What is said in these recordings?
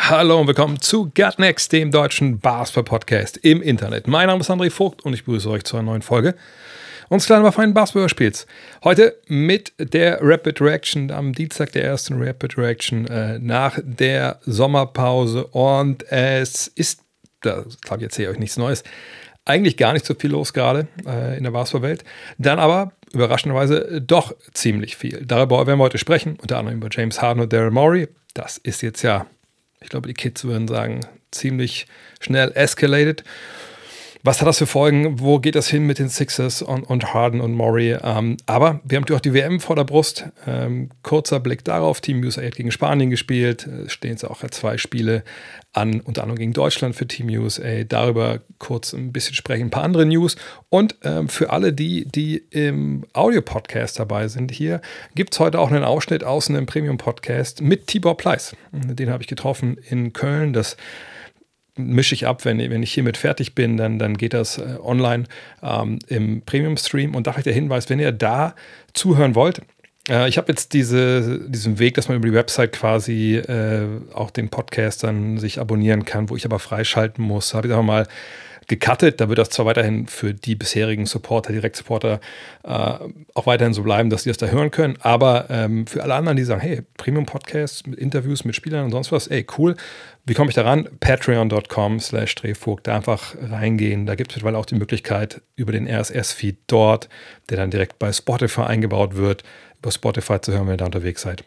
Hallo und willkommen zu Gut Next, dem deutschen Basketball-Podcast im Internet. Mein Name ist André Vogt und ich begrüße euch zu einer neuen Folge uns kleinen aber feinen Basketball-Spiels. Heute mit der Rapid Reaction, am Dienstag der ersten Rapid Reaction äh, nach der Sommerpause und es ist, da glaube ich, erzähle ich euch nichts Neues, eigentlich gar nicht so viel los gerade äh, in der Basketballwelt. Dann aber überraschenderweise doch ziemlich viel. Darüber werden wir heute sprechen, unter anderem über James Harden und Daryl Morey. Das ist jetzt ja, ich glaube, die Kids würden sagen, ziemlich schnell escalated. Was hat das für Folgen? Wo geht das hin mit den Sixers und, und Harden und Murray? Ähm, aber wir haben natürlich auch die WM vor der Brust. Ähm, kurzer Blick darauf: Team USA hat gegen Spanien gespielt. Es stehen jetzt auch zwei Spiele an, unter anderem gegen Deutschland für Team USA. Darüber kurz ein bisschen sprechen, ein paar andere News. Und ähm, für alle die, die im Audio-Podcast dabei sind, hier gibt es heute auch einen Ausschnitt aus einem Premium-Podcast mit Tibor Pleiss. Den habe ich getroffen in Köln. Das mische ich ab, wenn, wenn ich hiermit fertig bin, dann, dann geht das äh, online ähm, im Premium-Stream. Und da der Hinweis, wenn ihr da zuhören wollt, äh, ich habe jetzt diese, diesen Weg, dass man über die Website quasi äh, auch den Podcast dann sich abonnieren kann, wo ich aber freischalten muss. Habe ich einfach mal gecuttet. Da wird das zwar weiterhin für die bisherigen Supporter, Direktsupporter äh, auch weiterhin so bleiben, dass die das da hören können. Aber ähm, für alle anderen, die sagen, hey, Premium-Podcast mit Interviews mit Spielern und sonst was, ey, cool. Wie komme ich da ran? Patreon.com slash Drehvogt. Da einfach reingehen. Da gibt es mittlerweile auch die Möglichkeit über den RSS-Feed dort, der dann direkt bei Spotify eingebaut wird, über Spotify zu hören, wenn ihr da unterwegs seid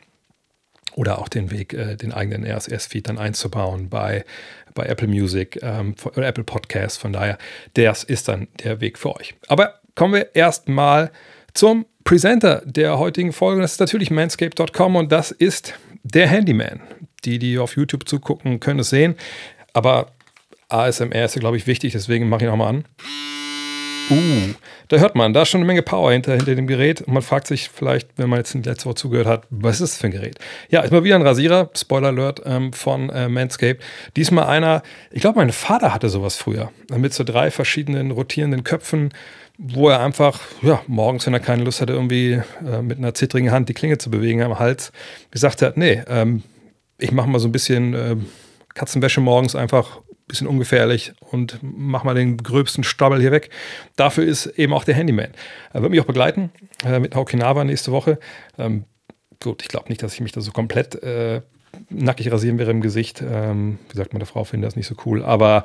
oder auch den Weg, äh, den eigenen RSS-Feed dann einzubauen bei, bei Apple Music ähm, oder Apple Podcasts. Von daher, das ist dann der Weg für euch. Aber kommen wir erstmal zum Presenter der heutigen Folge. Das ist natürlich manscape.com und das ist der Handyman. Die, die auf YouTube zugucken, können es sehen. Aber ASMR ist, glaube ich, wichtig, deswegen mache ich ihn auch mal an. Uh, da hört man, da ist schon eine Menge Power hinter, hinter dem Gerät. Und man fragt sich vielleicht, wenn man jetzt in letzter Woche zugehört hat, was ist das für ein Gerät? Ja, ist mal wieder ein Rasierer, Spoiler Alert, ähm, von äh, Manscaped. Diesmal einer, ich glaube, mein Vater hatte sowas früher. Mit so drei verschiedenen rotierenden Köpfen, wo er einfach, ja, morgens, wenn er keine Lust hatte, irgendwie äh, mit einer zittrigen Hand die Klinge zu bewegen am Hals, gesagt hat, nee, ähm, ich mache mal so ein bisschen äh, Katzenwäsche morgens einfach bisschen ungefährlich und mach mal den gröbsten Stabbel hier weg. Dafür ist eben auch der Handyman. Er wird mich auch begleiten äh, mit Okinawa nächste Woche. Ähm, gut, ich glaube nicht, dass ich mich da so komplett äh, nackig rasieren wäre im Gesicht. Ähm, wie gesagt, meine Frau findet das nicht so cool. Aber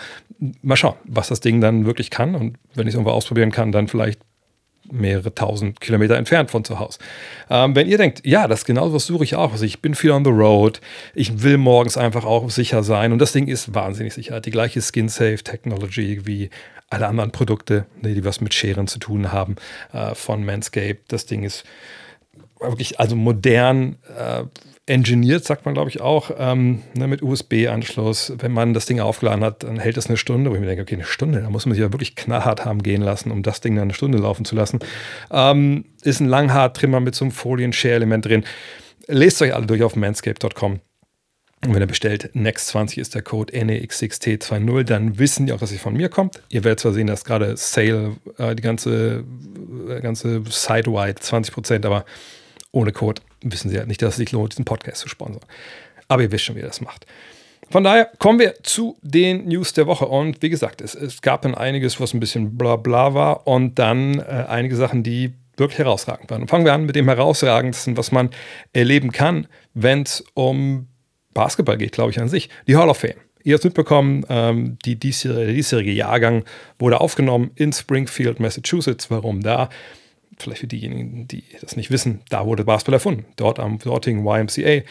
mal schauen, was das Ding dann wirklich kann. Und wenn ich es irgendwo ausprobieren kann, dann vielleicht mehrere tausend Kilometer entfernt von zu Hause. Ähm, wenn ihr denkt, ja, das genau was suche ich auch. Also ich bin viel on the road. Ich will morgens einfach auch sicher sein. Und das Ding ist wahnsinnig sicher. Die gleiche Skin-Safe-Technology wie alle anderen Produkte, die was mit Scheren zu tun haben äh, von Manscaped. Das Ding ist wirklich also modern, äh, engineert, sagt man, glaube ich, auch, ähm, ne, mit USB-Anschluss. Wenn man das Ding aufgeladen hat, dann hält es eine Stunde, wo ich mir denke, okay, eine Stunde, da muss man sich ja wirklich knallhart haben gehen lassen, um das Ding dann eine Stunde laufen zu lassen. Ähm, ist ein Langhaar-Trimmer mit so einem Folien-Share-Element drin. Lest euch alle durch auf manscape.com. Und wenn ihr bestellt, Next20 ist der Code NEX6T20, dann wissen die auch, dass sie von mir kommt. Ihr werdet zwar sehen, dass gerade Sale, äh, die ganze, äh, ganze Side-wide 20%, aber ohne Code wissen sie halt nicht, dass es sich lohnt, diesen Podcast zu sponsern. Aber ihr wisst schon, wie ihr das macht. Von daher kommen wir zu den News der Woche. Und wie gesagt, es, es gab dann einiges, was ein bisschen bla bla war und dann äh, einige Sachen, die wirklich herausragend waren. Und fangen wir an mit dem herausragendsten, was man erleben kann, wenn es um Basketball geht, glaube ich, an sich. Die Hall of Fame. Ihr habt es mitbekommen, ähm, die diesjährige, der diesjährige Jahrgang wurde aufgenommen in Springfield, Massachusetts. Warum da? Vielleicht für diejenigen, die das nicht wissen, da wurde Basketball erfunden. Dort am dortigen YMCA.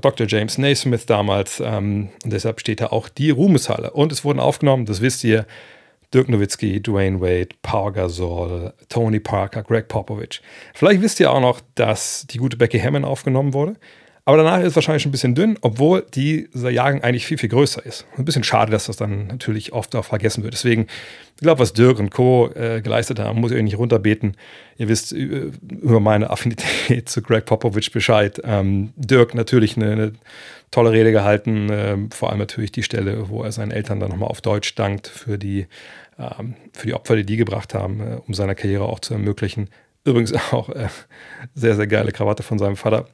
Dr. James Naismith damals. Ähm, und deshalb steht da auch die Ruhmeshalle. Und es wurden aufgenommen, das wisst ihr, Dirk Nowitzki, Dwayne Wade, Paul Gasol, Tony Parker, Greg Popovich. Vielleicht wisst ihr auch noch, dass die gute Becky Hammond aufgenommen wurde. Aber danach ist es wahrscheinlich schon ein bisschen dünn, obwohl dieser Jahrgang eigentlich viel, viel größer ist. Ein bisschen schade, dass das dann natürlich oft auch vergessen wird. Deswegen, ich glaube, was Dirk und Co. Äh, geleistet haben, muss ich euch nicht runterbeten. Ihr wisst über meine Affinität zu Greg Popovich Bescheid. Ähm, Dirk natürlich eine, eine, tolle Rede gehalten, äh, vor allem natürlich die Stelle, wo er seinen Eltern dann nochmal auf Deutsch dankt für die, ähm, für die Opfer, die die gebracht haben, äh, um seiner Karriere auch zu ermöglichen. Übrigens auch äh, sehr, sehr geile Krawatte von seinem Vater.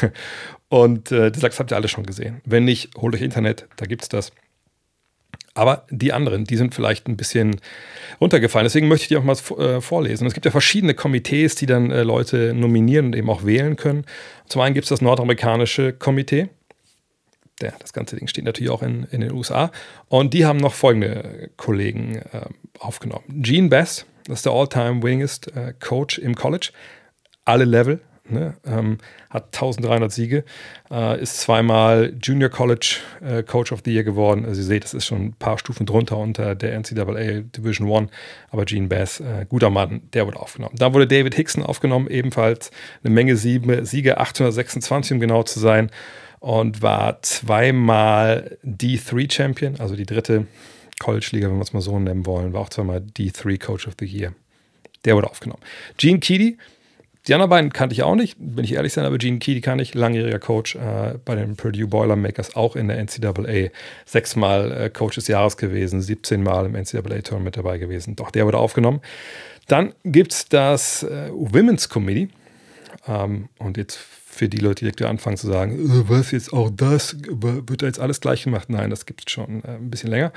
Und äh, die Sachs habt ihr alle schon gesehen. Wenn nicht, holt euch Internet, da gibt es das. Aber die anderen, die sind vielleicht ein bisschen runtergefallen. Deswegen möchte ich die auch mal äh, vorlesen. Es gibt ja verschiedene Komitees, die dann äh, Leute nominieren und eben auch wählen können. Zum einen gibt es das nordamerikanische Komitee. Der, das ganze Ding steht natürlich auch in, in den USA. Und die haben noch folgende Kollegen äh, aufgenommen. Gene Bass, das ist der All-Time-Winningest äh, Coach im College. Alle Level, Ne? Ähm, hat 1300 Siege, äh, ist zweimal Junior College äh, Coach of the Year geworden. Also ihr seht, das ist schon ein paar Stufen drunter unter der NCAA Division One. Aber Gene Bass, äh, guter Mann, der wurde aufgenommen. Da wurde David Hickson aufgenommen, ebenfalls eine Menge Siege, Siege 826, um genau zu sein. Und war zweimal D3 Champion, also die dritte College-Liga, wenn wir es mal so nennen wollen. War auch zweimal D3 Coach of the Year. Der wurde aufgenommen. Gene Keedy, die anderen beiden kannte ich auch nicht, bin ich ehrlich sein, aber Gene Key, die kann ich, langjähriger Coach äh, bei den Purdue Boilermakers, auch in der NCAA, sechsmal äh, Coach des Jahres gewesen, 17 Mal im NCAA-Tournament dabei gewesen. Doch der wurde aufgenommen. Dann gibt es das äh, Women's Committee. Ähm, und jetzt für die Leute, die direkt anfangen zu sagen, äh, was jetzt auch das, wird da jetzt alles gleich gemacht? Nein, das gibt es schon äh, ein bisschen länger.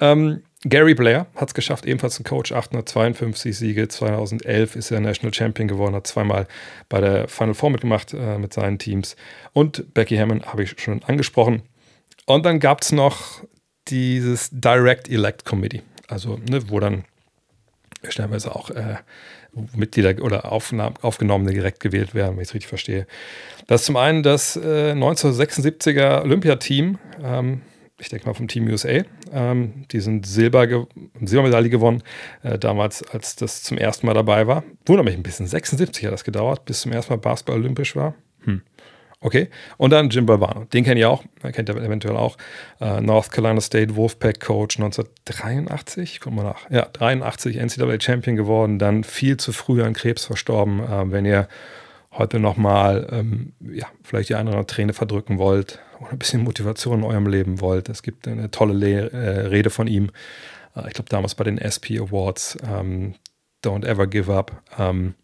Ähm, Gary Blair hat es geschafft, ebenfalls ein Coach, 852 Siege. 2011 ist er National Champion geworden, hat zweimal bei der Final Four mitgemacht äh, mit seinen Teams. Und Becky Hammond habe ich schon angesprochen. Und dann gab es noch dieses Direct Elect Committee, also ne, wo dann stellenweise auch äh, Mitglieder oder Aufgenommene direkt gewählt werden, wenn ich es richtig verstehe. Das ist zum einen das äh, 1976er Olympiateam. Ähm, ich denke mal vom Team USA. Ähm, die sind Silber ge Silbermedaille gewonnen, äh, damals, als das zum ersten Mal dabei war. Wundert mich ein bisschen, 76 hat das gedauert, bis zum ersten Mal Basketball olympisch war. Hm. Okay. Und dann Jim Balvano. Den kennt ihr auch, kennt ihr eventuell auch. Äh, North Carolina State Wolfpack Coach 1983, guck mal nach. Ja, 83 NCAA Champion geworden, dann viel zu früh an Krebs verstorben. Äh, wenn ihr heute nochmal, ähm, ja, vielleicht die eine oder andere Träne verdrücken wollt ein bisschen Motivation in eurem Leben wollt. Es gibt eine tolle Le äh, Rede von ihm. Äh, ich glaube, damals bei den SP Awards. Ähm, Don't ever give up. Ähm,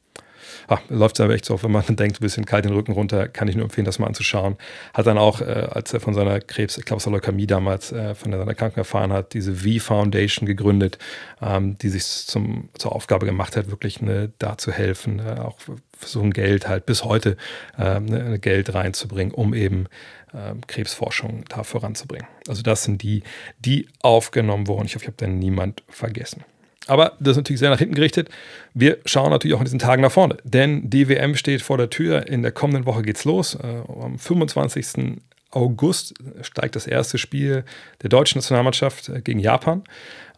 ach, läuft es aber echt so, wenn man denkt, ein bisschen kalt den Rücken runter, kann ich nur empfehlen, das mal anzuschauen. Hat dann auch, äh, als er von seiner Krebs, ich glaube, Leukämie damals, äh, von seiner Krankheit erfahren hat, diese V-Foundation gegründet, ähm, die sich zum, zur Aufgabe gemacht hat, wirklich ne, da zu helfen, äh, auch versuchen Geld halt bis heute äh, ne, Geld reinzubringen, um eben äh, Krebsforschung da voranzubringen. Also das sind die, die aufgenommen wurden. Ich hoffe, ich habe da niemand vergessen. Aber das ist natürlich sehr nach hinten gerichtet. Wir schauen natürlich auch in diesen Tagen nach vorne, denn die WM steht vor der Tür. In der kommenden Woche geht's los. Äh, am 25. August steigt das erste Spiel der deutschen Nationalmannschaft äh, gegen Japan.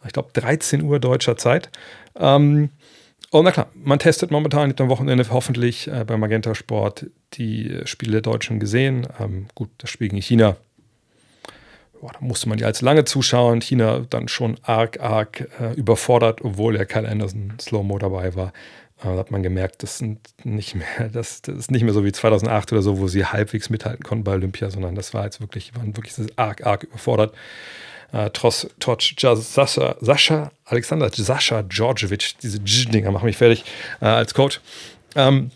Ich glaube 13 Uhr deutscher Zeit. Ähm, und na klar, man testet momentan am Wochenende hoffentlich äh, bei Magenta Sport die Spiele der Deutschen gesehen. Ähm, gut, das Spiel gegen China boah, da musste man ja als lange zuschauen. China dann schon arg, arg äh, überfordert, obwohl ja Kyle Anderson Slow-Mo dabei war. Äh, da hat man gemerkt, das, sind nicht mehr, das, das, ist nicht mehr so wie 2008 oder so, wo sie halbwegs mithalten konnten bei Olympia, sondern das war jetzt wirklich, waren wirklich arg, arg überfordert. Äh, trotz, trotz Sascha, Sascha, Alexander Sascha Djordjevic, diese Dinger machen mich fertig äh, als Coach. Ähm,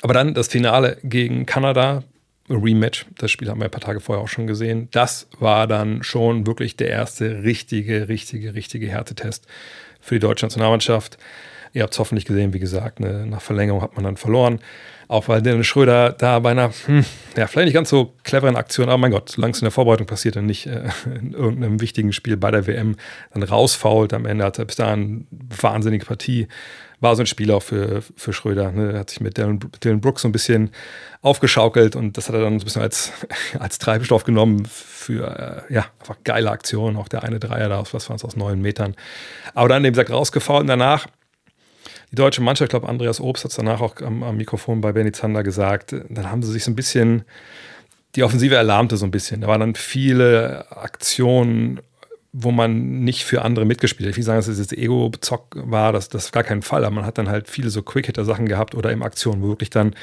aber dann das Finale gegen Kanada, Rematch. Das Spiel haben wir ein paar Tage vorher auch schon gesehen. Das war dann schon wirklich der erste richtige, richtige, richtige Härtetest für die deutsche Nationalmannschaft. Ihr habt es hoffentlich gesehen, wie gesagt, ne, nach Verlängerung hat man dann verloren. Auch weil Dennis Schröder da bei einer, hm, ja, vielleicht nicht ganz so cleveren Aktion, aber mein Gott, solange es in der Vorbereitung passiert und nicht äh, in irgendeinem wichtigen Spiel bei der WM dann rausfault. Am Ende hat er bis dahin eine wahnsinnige Partie war so ein Spiel auch für, für Schröder. Ne? Er hat sich mit Dylan, Dylan Brooks so ein bisschen aufgeschaukelt und das hat er dann so ein bisschen als, als Treibstoff genommen für äh, ja, einfach geile Aktionen. Auch der eine Dreier da aus, was waren es, aus neun Metern. Aber dann, wie gesagt, rausgefahren und danach die deutsche Mannschaft, ich glaube, Andreas Obst hat es danach auch am, am, Mikrofon bei Benny Zander gesagt, dann haben sie sich so ein bisschen, die Offensive erlahmte so ein bisschen. Da waren dann viele Aktionen, wo man nicht für andere mitgespielt hat. Ich will sagen, dass es jetzt Ego-Zock war, das, ist gar kein Fall, aber man hat dann halt viele so Quick-Hitter-Sachen gehabt oder eben Aktionen, wo wirklich dann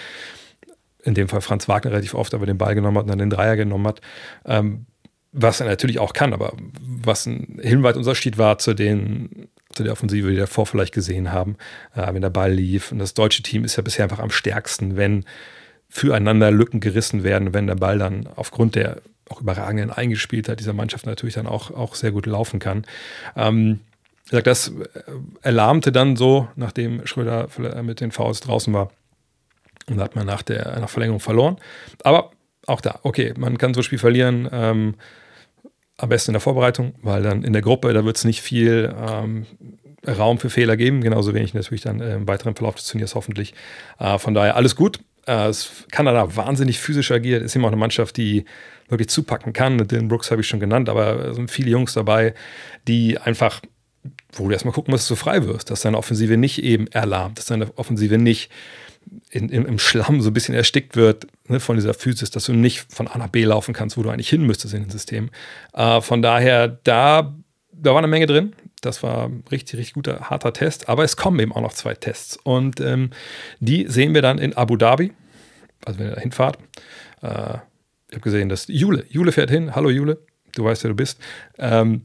in dem Fall Franz Wagner relativ oft aber den Ball genommen hat und dann den Dreier genommen hat. Ähm, was er natürlich auch kann, aber was ein himmelweit Unterschied war zu den zu der Offensive, die wir davor vielleicht gesehen haben, äh, wenn der Ball lief. Und das deutsche Team ist ja bisher einfach am stärksten, wenn füreinander Lücken gerissen werden, wenn der Ball dann aufgrund der auch überragenden Eingespieltheit dieser Mannschaft natürlich dann auch, auch sehr gut laufen kann. Ähm, das erlahmte dann so, nachdem Schröder mit den Fouls draußen war. Und hat man nach der nach Verlängerung verloren. Aber auch da, okay, man kann so ein Spiel verlieren. Ähm, am besten in der Vorbereitung, weil dann in der Gruppe, da wird es nicht viel ähm, Raum für Fehler geben, genauso wenig natürlich dann äh, im weiteren Verlauf des Turniers hoffentlich. Äh, von daher alles gut. Äh, Kanada wahnsinnig physisch agiert, ist immer auch eine Mannschaft, die wirklich zupacken kann. Den Brooks habe ich schon genannt, aber es sind viele Jungs dabei, die einfach, wo du erstmal gucken musst, dass du frei wirst, dass deine Offensive nicht eben erlahmt, dass deine Offensive nicht in, in, im Schlamm so ein bisschen erstickt wird ne, von dieser Physis, dass du nicht von A nach B laufen kannst, wo du eigentlich hin müsstest in dem System. Äh, von daher, da, da war eine Menge drin. Das war richtig, richtig guter, harter Test. Aber es kommen eben auch noch zwei Tests. Und ähm, die sehen wir dann in Abu Dhabi. Also wenn ihr da hinfahrt. Äh, ich habe gesehen, dass Jule, Jule fährt hin. Hallo Jule, du weißt, wer du bist. Ähm,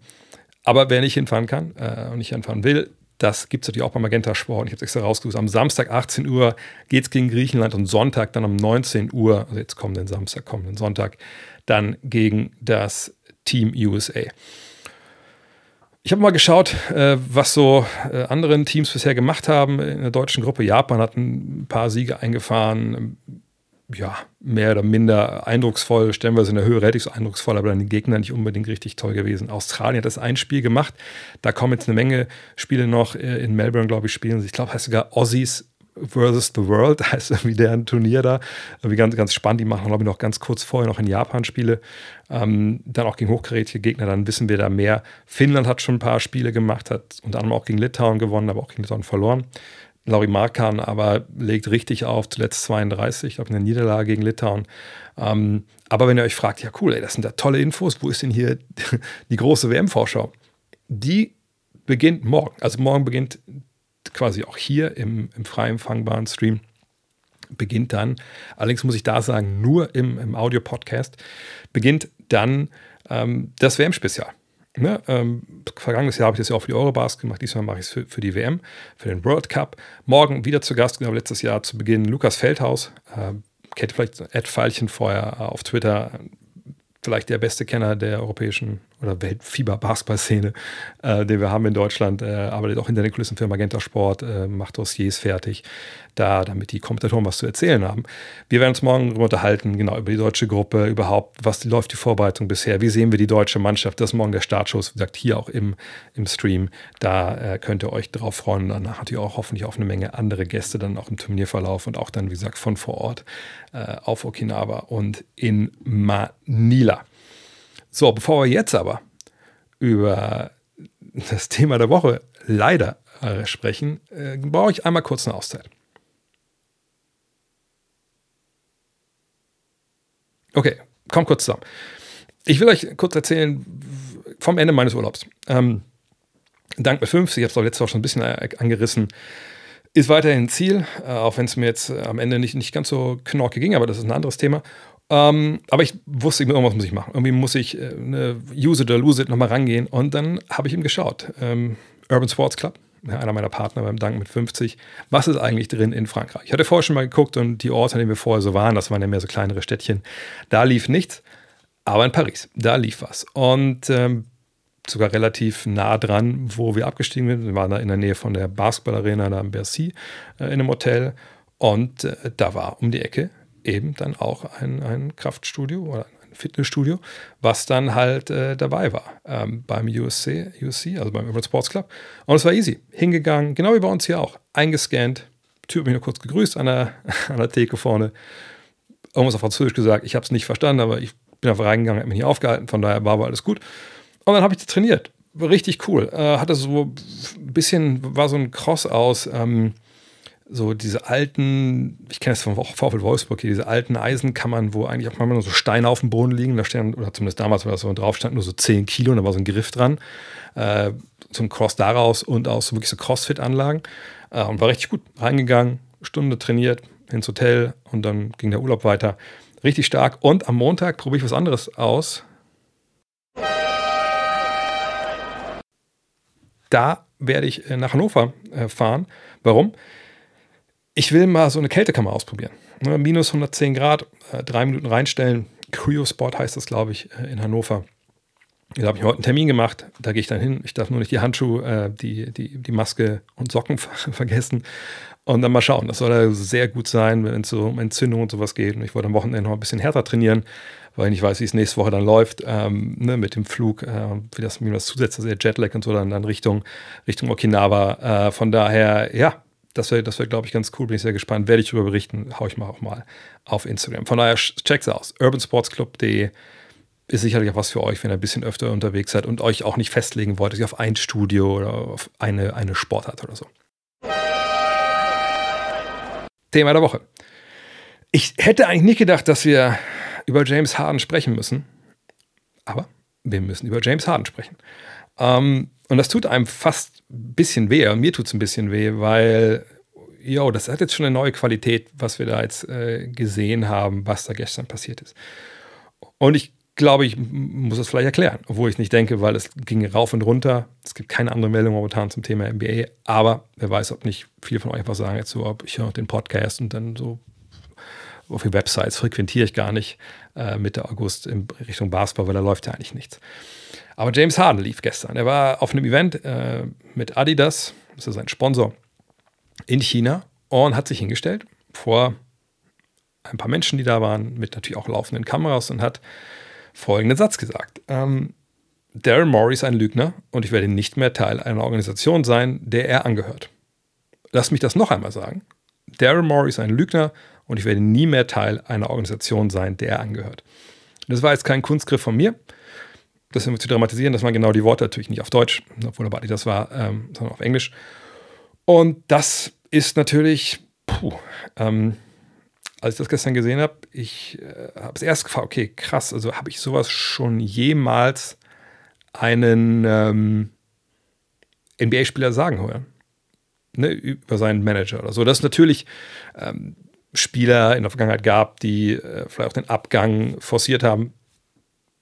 aber wer nicht hinfahren kann äh, und nicht hinfahren will, das gibt es natürlich auch beim Magenta Sport. Ich habe es extra rausgesucht. Am Samstag 18 Uhr geht es gegen Griechenland und Sonntag dann um 19 Uhr, also jetzt kommenden Samstag, kommenden Sonntag, dann gegen das Team USA. Ich habe mal geschaut, äh, was so äh, anderen Teams bisher gemacht haben in der deutschen Gruppe. Japan hat ein paar Siege eingefahren ja, mehr oder minder eindrucksvoll, stellenweise in der Höhe relativ eindrucksvoll, aber dann die Gegner nicht unbedingt richtig toll gewesen. Australien hat das ein Spiel gemacht. Da kommen jetzt eine Menge Spiele noch äh, in Melbourne, glaube ich, spielen. Ich glaube, heißt sogar Aussies versus the World, heißt irgendwie deren Turnier da. Irgendwie ganz, ganz spannend. Die machen, glaube ich, noch ganz kurz vorher noch in Japan Spiele. Ähm, dann auch gegen hochkarätige Gegner, dann wissen wir da mehr. Finnland hat schon ein paar Spiele gemacht, hat unter anderem auch gegen Litauen gewonnen, aber auch gegen Litauen verloren. Lauri Markan aber legt richtig auf, zuletzt 32, ich glaube, eine Niederlage gegen Litauen. Ähm, aber wenn ihr euch fragt, ja cool, ey, das sind da tolle Infos, wo ist denn hier die große WM-Vorschau? Die beginnt morgen. Also morgen beginnt quasi auch hier im, im frei empfangbaren Stream beginnt dann, allerdings muss ich da sagen, nur im, im Audio-Podcast, beginnt dann ähm, das WM-Spezial. Ne, ähm, vergangenes Jahr habe ich das ja auch für die Eurobars gemacht, diesmal mache ich es für, für, die WM, für den World Cup. Morgen wieder zu Gast, genau letztes Jahr zu Beginn, Lukas Feldhaus. Äh, kennt vielleicht Ed Pfeilchen vorher äh, auf Twitter, vielleicht der beste Kenner der europäischen oder Weltfieber-Basketball-Szene, äh, den wir haben in Deutschland, äh, arbeitet auch hinter den Kulissen für Magenta Sport, äh, macht Dossiers fertig, da, damit die Kommentatoren was zu erzählen haben. Wir werden uns morgen darüber unterhalten, genau, über die deutsche Gruppe, überhaupt, was läuft die Vorbereitung bisher, wie sehen wir die deutsche Mannschaft, das ist morgen der Startschuss, wie gesagt, hier auch im, im Stream, da äh, könnt ihr euch drauf freuen, danach natürlich auch hoffentlich auf eine Menge andere Gäste dann auch im Turnierverlauf und auch dann, wie gesagt, von vor Ort äh, auf Okinawa und in Manila. So, bevor wir jetzt aber über das Thema der Woche leider äh, sprechen, äh, brauche ich einmal kurz eine Auszeit. Okay, kommt kurz zusammen. Ich will euch kurz erzählen vom Ende meines Urlaubs. Ähm, Dank mit 50, ich habe es auch letztes Mal schon ein bisschen äh, angerissen, ist weiterhin ein Ziel, äh, auch wenn es mir jetzt am Ende nicht, nicht ganz so knorke ging, aber das ist ein anderes Thema. Ähm, aber ich wusste, irgendwas muss ich machen. Irgendwie muss ich äh, Use it or lose it nochmal rangehen. Und dann habe ich ihm geschaut. Ähm, Urban Sports Club, einer meiner Partner beim Dank mit 50. Was ist eigentlich drin in Frankreich? Ich hatte vorher schon mal geguckt und die Orte, an denen wir vorher so waren, das waren ja mehr so kleinere Städtchen, da lief nichts. Aber in Paris, da lief was. Und ähm, sogar relativ nah dran, wo wir abgestiegen sind. Wir waren da in der Nähe von der Basketballarena da in Bercy äh, in einem Hotel. Und äh, da war um die Ecke eben dann auch ein, ein Kraftstudio oder ein Fitnessstudio, was dann halt äh, dabei war ähm, beim USC, USC, also beim Urban Sports Club. Und es war easy. Hingegangen, genau wie bei uns hier auch. Eingescannt, Typ mich nur kurz gegrüßt an der, an der Theke vorne. Irgendwas auf Französisch gesagt. Ich habe es nicht verstanden, aber ich bin einfach reingegangen, habe mich nicht aufgehalten. Von daher war aber alles gut. Und dann habe ich trainiert. Richtig cool. Äh, hatte so ein bisschen, war so ein Cross aus. Ähm, so diese alten, ich kenne das vom VfL Wolfsburg hier, diese alten Eisenkammern, wo eigentlich auch manchmal nur so Steine auf dem Boden liegen, da stehen, oder zumindest damals war das so drauf, stand nur so 10 Kilo und da war so ein Griff dran. Äh, so Cross daraus und auch so wirklich so Crossfit-Anlagen. Äh, und war richtig gut. Reingegangen, Stunde trainiert, ins Hotel und dann ging der Urlaub weiter. Richtig stark. Und am Montag probiere ich was anderes aus. Da werde ich äh, nach Hannover äh, fahren. Warum? Ich will mal so eine Kältekammer ausprobieren. Ne, minus 110 Grad, äh, drei Minuten reinstellen. Cryosport heißt das, glaube ich, in Hannover. Da habe ich heute einen Termin gemacht, da gehe ich dann hin. Ich darf nur nicht die Handschuhe, äh, die, die, die Maske und Socken vergessen. Und dann mal schauen. Das soll ja sehr gut sein, wenn es so um Entzündung und sowas geht. Und ich wollte am Wochenende noch ein bisschen härter trainieren, weil ich nicht weiß, wie es nächste Woche dann läuft ähm, ne, mit dem Flug, äh, wie das mir das zusetzt, also Jetlag und so, dann, dann Richtung, Richtung Okinawa. Äh, von daher, ja, das wäre, das wär, glaube ich, ganz cool. Bin ich sehr gespannt. Werde ich darüber berichten. Hau ich mal auch mal auf Instagram. Von daher, check's aus. urbansportsclub.de ist sicherlich auch was für euch, wenn ihr ein bisschen öfter unterwegs seid und euch auch nicht festlegen wollt, dass ihr auf ein Studio oder auf eine, eine Sportart oder so. Thema der Woche. Ich hätte eigentlich nicht gedacht, dass wir über James Harden sprechen müssen, aber wir müssen über James Harden sprechen. Ähm, und das tut einem fast ein bisschen weh, mir tut es ein bisschen weh, weil, jo, das hat jetzt schon eine neue Qualität, was wir da jetzt äh, gesehen haben, was da gestern passiert ist. Und ich glaube, ich muss das vielleicht erklären, obwohl ich nicht denke, weil es ging rauf und runter. Es gibt keine andere Meldung momentan zum Thema NBA, aber wer weiß, ob nicht viele von euch was sagen jetzt so, ob ich höre den Podcast und dann so auf die Websites frequentiere ich gar nicht äh, Mitte August in Richtung Basketball, weil da läuft ja eigentlich nichts. Aber James Harden lief gestern. Er war auf einem Event äh, mit Adidas, das ist sein Sponsor, in China und hat sich hingestellt vor ein paar Menschen, die da waren, mit natürlich auch laufenden Kameras und hat folgenden Satz gesagt. Ähm, Daryl Morey ist ein Lügner und ich werde nicht mehr Teil einer Organisation sein, der er angehört. Lass mich das noch einmal sagen. Daryl Morey ist ein Lügner und ich werde nie mehr Teil einer Organisation sein, der er angehört. Das war jetzt kein Kunstgriff von mir. Das zu dramatisieren, das waren genau die Worte, natürlich nicht auf Deutsch, obwohl aber das war, ähm, sondern auf Englisch. Und das ist natürlich, puh, ähm, als ich das gestern gesehen habe, ich äh, habe es erst gefragt, okay, krass, also habe ich sowas schon jemals einen ähm, NBA-Spieler sagen hören? Ne, über seinen Manager oder so. Dass es natürlich ähm, Spieler in der Vergangenheit gab, die äh, vielleicht auch den Abgang forciert haben,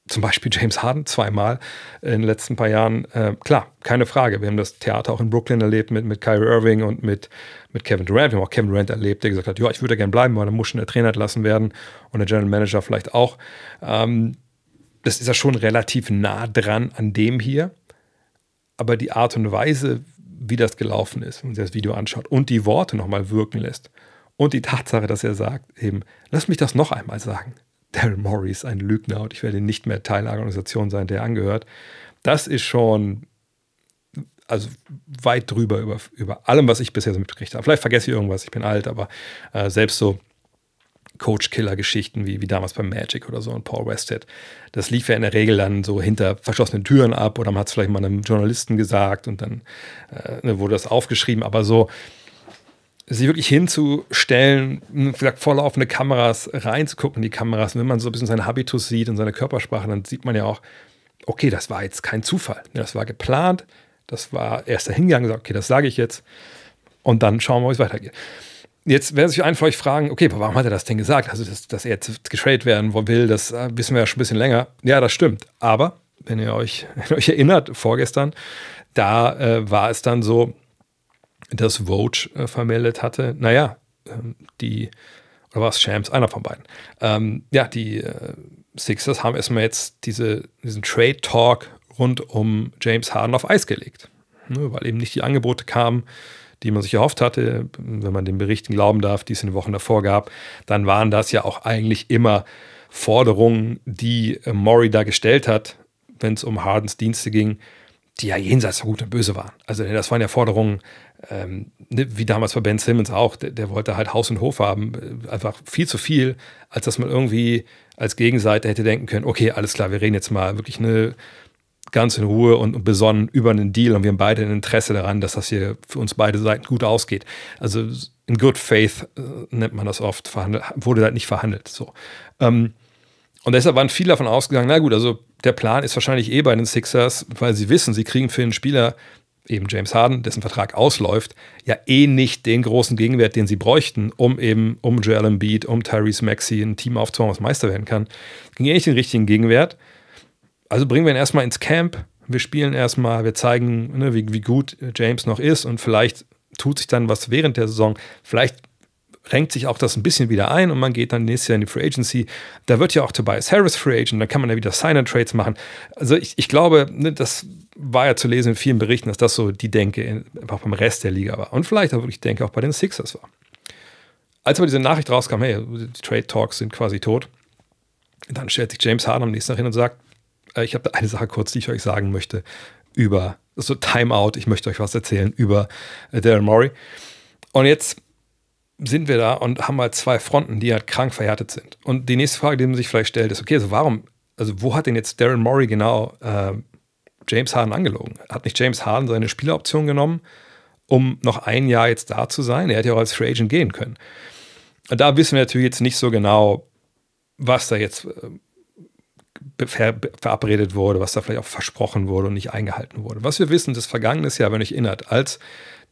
zum Beispiel James Harden zweimal in den letzten paar Jahren. Äh, klar, keine Frage. Wir haben das Theater auch in Brooklyn erlebt mit, mit Kyrie Irving und mit, mit Kevin Durant. Wir haben auch Kevin Durant erlebt, der gesagt hat, ja, ich würde gerne bleiben, weil dann muss schon der Trainer entlassen werden und der General Manager vielleicht auch. Ähm, das ist ja schon relativ nah dran an dem hier. Aber die Art und Weise, wie das gelaufen ist, wenn man sich das Video anschaut und die Worte nochmal wirken lässt und die Tatsache, dass er sagt, eben, lass mich das noch einmal sagen. Daryl Morey ist ein Lügner und ich werde nicht mehr Teil einer Organisation sein, der angehört. Das ist schon also weit drüber über, über allem, was ich bisher so mitgekriegt habe. Vielleicht vergesse ich irgendwas, ich bin alt, aber äh, selbst so Coach-Killer-Geschichten wie, wie damals beim Magic oder so und Paul Westhead, das lief ja in der Regel dann so hinter verschlossenen Türen ab oder man hat es vielleicht mal einem Journalisten gesagt und dann äh, ne, wurde das aufgeschrieben, aber so sich wirklich hinzustellen, vielleicht vor laufende Kameras reinzugucken in die Kameras. Und wenn man so ein bisschen seinen Habitus sieht und seine Körpersprache, dann sieht man ja auch, okay, das war jetzt kein Zufall. Das war geplant, das war erst dahingegangen, gesagt, okay, das sage ich jetzt. Und dann schauen wir, wie es weitergeht. Jetzt werden sich einfach euch fragen, okay, warum hat er das denn gesagt? Also, dass, dass er jetzt getradet werden will, das äh, wissen wir ja schon ein bisschen länger. Ja, das stimmt. Aber, wenn ihr euch, wenn ihr euch erinnert, vorgestern, da äh, war es dann so, dass Vogue äh, vermeldet hatte, naja, ähm, die, oder war es Shams, einer von beiden, ähm, ja, die äh, Sixers haben erstmal jetzt diese, diesen Trade-Talk rund um James Harden auf Eis gelegt, ne, weil eben nicht die Angebote kamen, die man sich erhofft hatte, wenn man den Berichten glauben darf, die es in den Wochen davor gab, dann waren das ja auch eigentlich immer Forderungen, die äh, Maury da gestellt hat, wenn es um Hardens Dienste ging, die ja jenseits von Gut und Böse waren. Also das waren ja Forderungen, ähm, ne, wie damals bei Ben Simmons auch, der, der, wollte halt Haus und Hof haben, äh, einfach viel zu viel, als dass man irgendwie als Gegenseite hätte denken können, okay, alles klar, wir reden jetzt mal wirklich eine ganz in Ruhe und, und besonnen über einen Deal und wir haben beide ein Interesse daran, dass das hier für uns beide Seiten gut ausgeht. Also in good faith äh, nennt man das oft, wurde halt nicht verhandelt. So. Ähm, und deshalb waren viele davon ausgegangen, na gut, also der Plan ist wahrscheinlich eh bei den Sixers, weil sie wissen, sie kriegen für einen Spieler, eben James Harden, dessen Vertrag ausläuft, ja eh nicht den großen Gegenwert, den sie bräuchten, um eben um Joel Embiid, um Tyrese Maxey ein Team aufzubauen, was Meister werden kann. Ging eh nicht den richtigen Gegenwert. Also bringen wir ihn erstmal ins Camp. Wir spielen erstmal, wir zeigen, ne, wie, wie gut James noch ist und vielleicht tut sich dann was während der Saison. Vielleicht renkt sich auch das ein bisschen wieder ein und man geht dann nächstes Jahr in die Free Agency. Da wird ja auch Tobias Harris Free Agent, da kann man ja wieder Sign-and-Trades machen. Also ich, ich glaube, ne, das war ja zu lesen in vielen Berichten, dass das so die Denke einfach beim Rest der Liga war. Und vielleicht auch wirklich Denke auch bei den Sixers war. Als aber diese Nachricht rauskam, hey, die Trade Talks sind quasi tot, dann stellt sich James Harden am nächsten Tag hin und sagt, äh, ich habe eine Sache kurz, die ich euch sagen möchte über, so Timeout, ich möchte euch was erzählen über äh, Daryl Morey. Und jetzt sind wir da und haben halt zwei Fronten, die halt krank verhärtet sind. Und die nächste Frage, die man sich vielleicht stellt, ist, okay, also warum, also wo hat denn jetzt Darren Morey genau äh, James Harden angelogen? Hat nicht James Harden seine Spieleroption genommen, um noch ein Jahr jetzt da zu sein? Er hätte ja auch als Free Agent gehen können. Da wissen wir natürlich jetzt nicht so genau, was da jetzt äh, ver verabredet wurde, was da vielleicht auch versprochen wurde und nicht eingehalten wurde. Was wir wissen, das vergangenes Jahr, wenn euch erinnert, als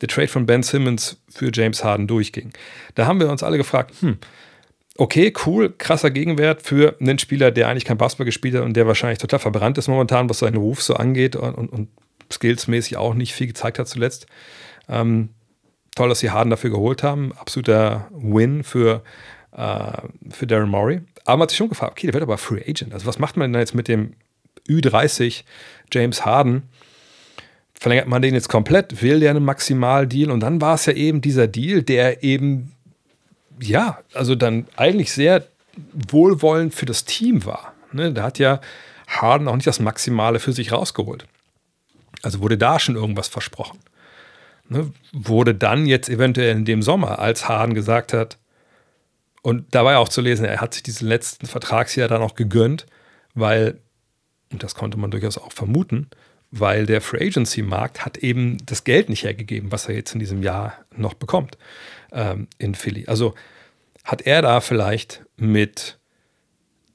der Trade von Ben Simmons für James Harden durchging. Da haben wir uns alle gefragt, hm, okay, cool, krasser Gegenwert für einen Spieler, der eigentlich kein Basketball gespielt hat und der wahrscheinlich total verbrannt ist momentan, was seinen Ruf so angeht und, und, und skillsmäßig auch nicht viel gezeigt hat zuletzt. Ähm, toll, dass sie Harden dafür geholt haben. Absoluter Win für, äh, für Darren Murray. Aber man hat sich schon gefragt, okay, der wird aber Free Agent. Also was macht man denn jetzt mit dem Ü30 James Harden? verlängert man den jetzt komplett, will der einen Maximaldeal und dann war es ja eben dieser Deal, der eben, ja, also dann eigentlich sehr wohlwollend für das Team war. Ne? Da hat ja Harden auch nicht das Maximale für sich rausgeholt. Also wurde da schon irgendwas versprochen. Ne? Wurde dann jetzt eventuell in dem Sommer, als Harden gesagt hat, und da war ja auch zu lesen, er hat sich diesen letzten Vertragsjahr dann auch gegönnt, weil, und das konnte man durchaus auch vermuten, weil der Free Agency Markt hat eben das Geld nicht hergegeben, was er jetzt in diesem Jahr noch bekommt ähm, in Philly. Also hat er da vielleicht mit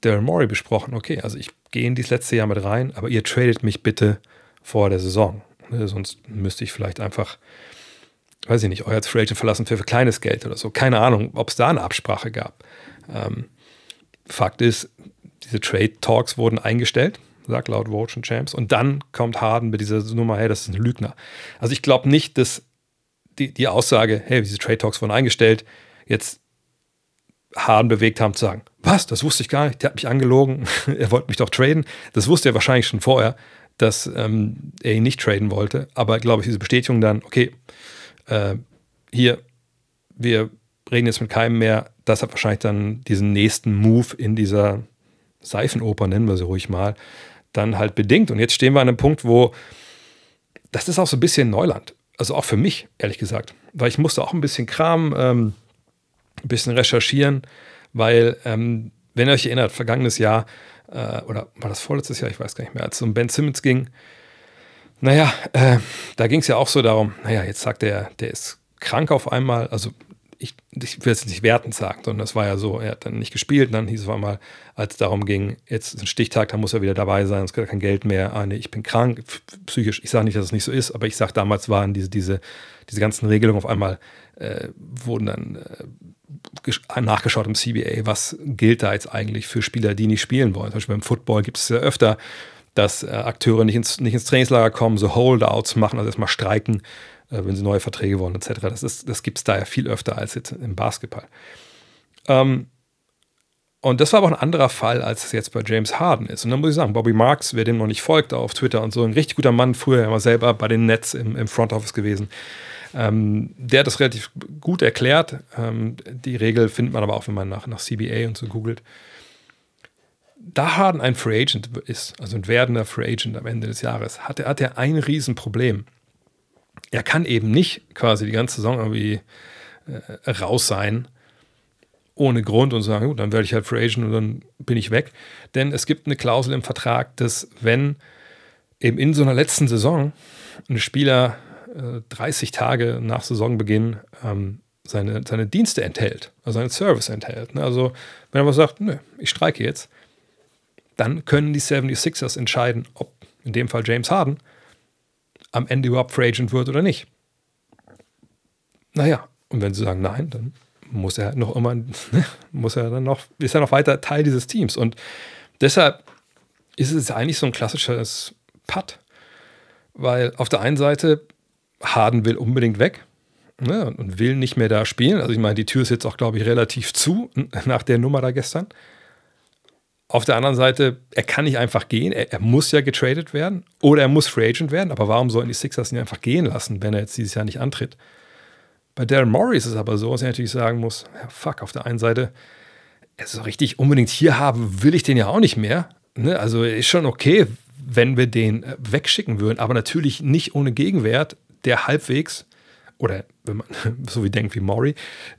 Daryl Morey besprochen, okay, also ich gehe in dieses letzte Jahr mit rein, aber ihr tradet mich bitte vor der Saison. Ne, sonst müsste ich vielleicht einfach, weiß ich nicht, euer Free Agent verlassen für, für kleines Geld oder so. Keine Ahnung, ob es da eine Absprache gab. Ähm, Fakt ist, diese Trade Talks wurden eingestellt sagt laut Votion Champs. Und dann kommt Harden mit dieser Nummer, hey, das ist ein Lügner. Also ich glaube nicht, dass die, die Aussage, hey, diese Trade Talks wurden eingestellt, jetzt Harden bewegt haben zu sagen, was, das wusste ich gar nicht, der hat mich angelogen, er wollte mich doch traden. Das wusste er wahrscheinlich schon vorher, dass ähm, er ihn nicht traden wollte. Aber glaube ich, diese Bestätigung dann, okay, äh, hier, wir reden jetzt mit keinem mehr, das hat wahrscheinlich dann diesen nächsten Move in dieser Seifenoper, nennen wir sie ruhig mal, dann halt bedingt. Und jetzt stehen wir an einem Punkt, wo das ist auch so ein bisschen Neuland. Also auch für mich, ehrlich gesagt. Weil ich musste auch ein bisschen Kram, ähm, ein bisschen recherchieren, weil, ähm, wenn ihr euch erinnert, vergangenes Jahr, äh, oder war das vorletztes Jahr, ich weiß gar nicht mehr, als es um Ben Simmons ging, naja, äh, da ging es ja auch so darum, naja, jetzt sagt er, der ist krank auf einmal, also ich, ich will es nicht wertend sagen, sondern das war ja so, er hat dann nicht gespielt, dann hieß es einmal, als es darum ging, jetzt ist ein Stichtag, da muss er wieder dabei sein, es gibt kein Geld mehr, ah, ich bin krank, psychisch, ich sage nicht, dass es nicht so ist, aber ich sage, damals waren diese, diese, diese ganzen Regelungen auf einmal, äh, wurden dann äh, nachgeschaut im CBA, was gilt da jetzt eigentlich für Spieler, die nicht spielen wollen. Zum Beispiel beim Football gibt es ja öfter, dass äh, Akteure nicht ins, nicht ins Trainingslager kommen, so Holdouts machen, also erstmal streiken, wenn sie neue Verträge wollen, etc. Das, das gibt es da ja viel öfter als jetzt im Basketball. Ähm, und das war aber auch ein anderer Fall, als es jetzt bei James Harden ist. Und dann muss ich sagen, Bobby Marks, wer dem noch nicht folgt auf Twitter und so, ein richtig guter Mann, früher immer selber bei den Nets im, im Front Office gewesen. Ähm, der hat das relativ gut erklärt. Ähm, die Regel findet man aber auch, wenn man nach, nach CBA und so googelt. Da Harden ein Free Agent ist, also ein werdender Free Agent am Ende des Jahres, hat er, hat er ein Riesenproblem er kann eben nicht quasi die ganze Saison irgendwie äh, raus sein, ohne Grund und sagen, gut, dann werde ich halt Free Agent und dann bin ich weg. Denn es gibt eine Klausel im Vertrag, dass wenn eben in so einer letzten Saison ein Spieler äh, 30 Tage nach Saisonbeginn ähm, seine, seine Dienste enthält, also seinen Service enthält. Ne? Also wenn er was sagt, nö, ich streike jetzt, dann können die 76ers entscheiden, ob in dem Fall James Harden am Ende überhaupt Free Agent wird oder nicht. Naja, und wenn sie sagen nein, dann muss er noch immer, muss er dann noch, ist er noch weiter Teil dieses Teams. Und deshalb ist es eigentlich so ein klassisches Putt. Weil auf der einen Seite, Harden will unbedingt weg ne, und will nicht mehr da spielen. Also ich meine, die Tür ist jetzt auch, glaube ich, relativ zu nach der Nummer da gestern. Auf der anderen Seite, er kann nicht einfach gehen. Er, er, muss ja getradet werden oder er muss Free Agent werden. Aber warum sollen die Sixers ihn einfach gehen lassen, wenn er jetzt dieses Jahr nicht antritt? Bei Darren Morey ist es aber so, dass er natürlich sagen muss: ja, Fuck, auf der einen Seite, so richtig unbedingt hier haben will ich den ja auch nicht mehr. Ne? Also ist schon okay, wenn wir den äh, wegschicken würden, aber natürlich nicht ohne Gegenwert, der halbwegs oder wenn man so wie denkt wie Maury,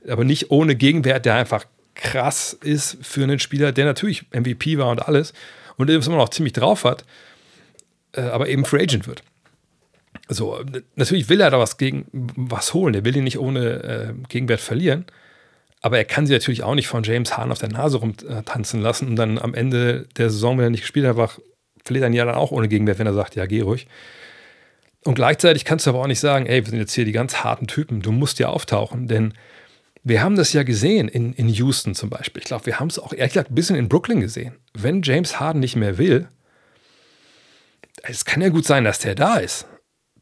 aber nicht ohne Gegenwert, der einfach krass ist für einen Spieler, der natürlich MVP war und alles und immer noch ziemlich drauf hat, äh, aber eben Free Agent wird. So, natürlich will er da was gegen was holen. Er will ihn nicht ohne äh, Gegenwert verlieren. Aber er kann sie natürlich auch nicht von James Hahn auf der Nase rumtanzen lassen und dann am Ende der Saison, wenn er nicht gespielt hat, einfach verliert er ein Jahr dann auch ohne Gegenwert, wenn er sagt, ja, geh ruhig. Und gleichzeitig kannst du aber auch nicht sagen, ey, wir sind jetzt hier die ganz harten Typen, du musst ja auftauchen, denn wir haben das ja gesehen in, in Houston zum Beispiel. Ich glaube, wir haben es auch ehrlich gesagt ein bisschen in Brooklyn gesehen. Wenn James Harden nicht mehr will, es kann ja gut sein, dass der da ist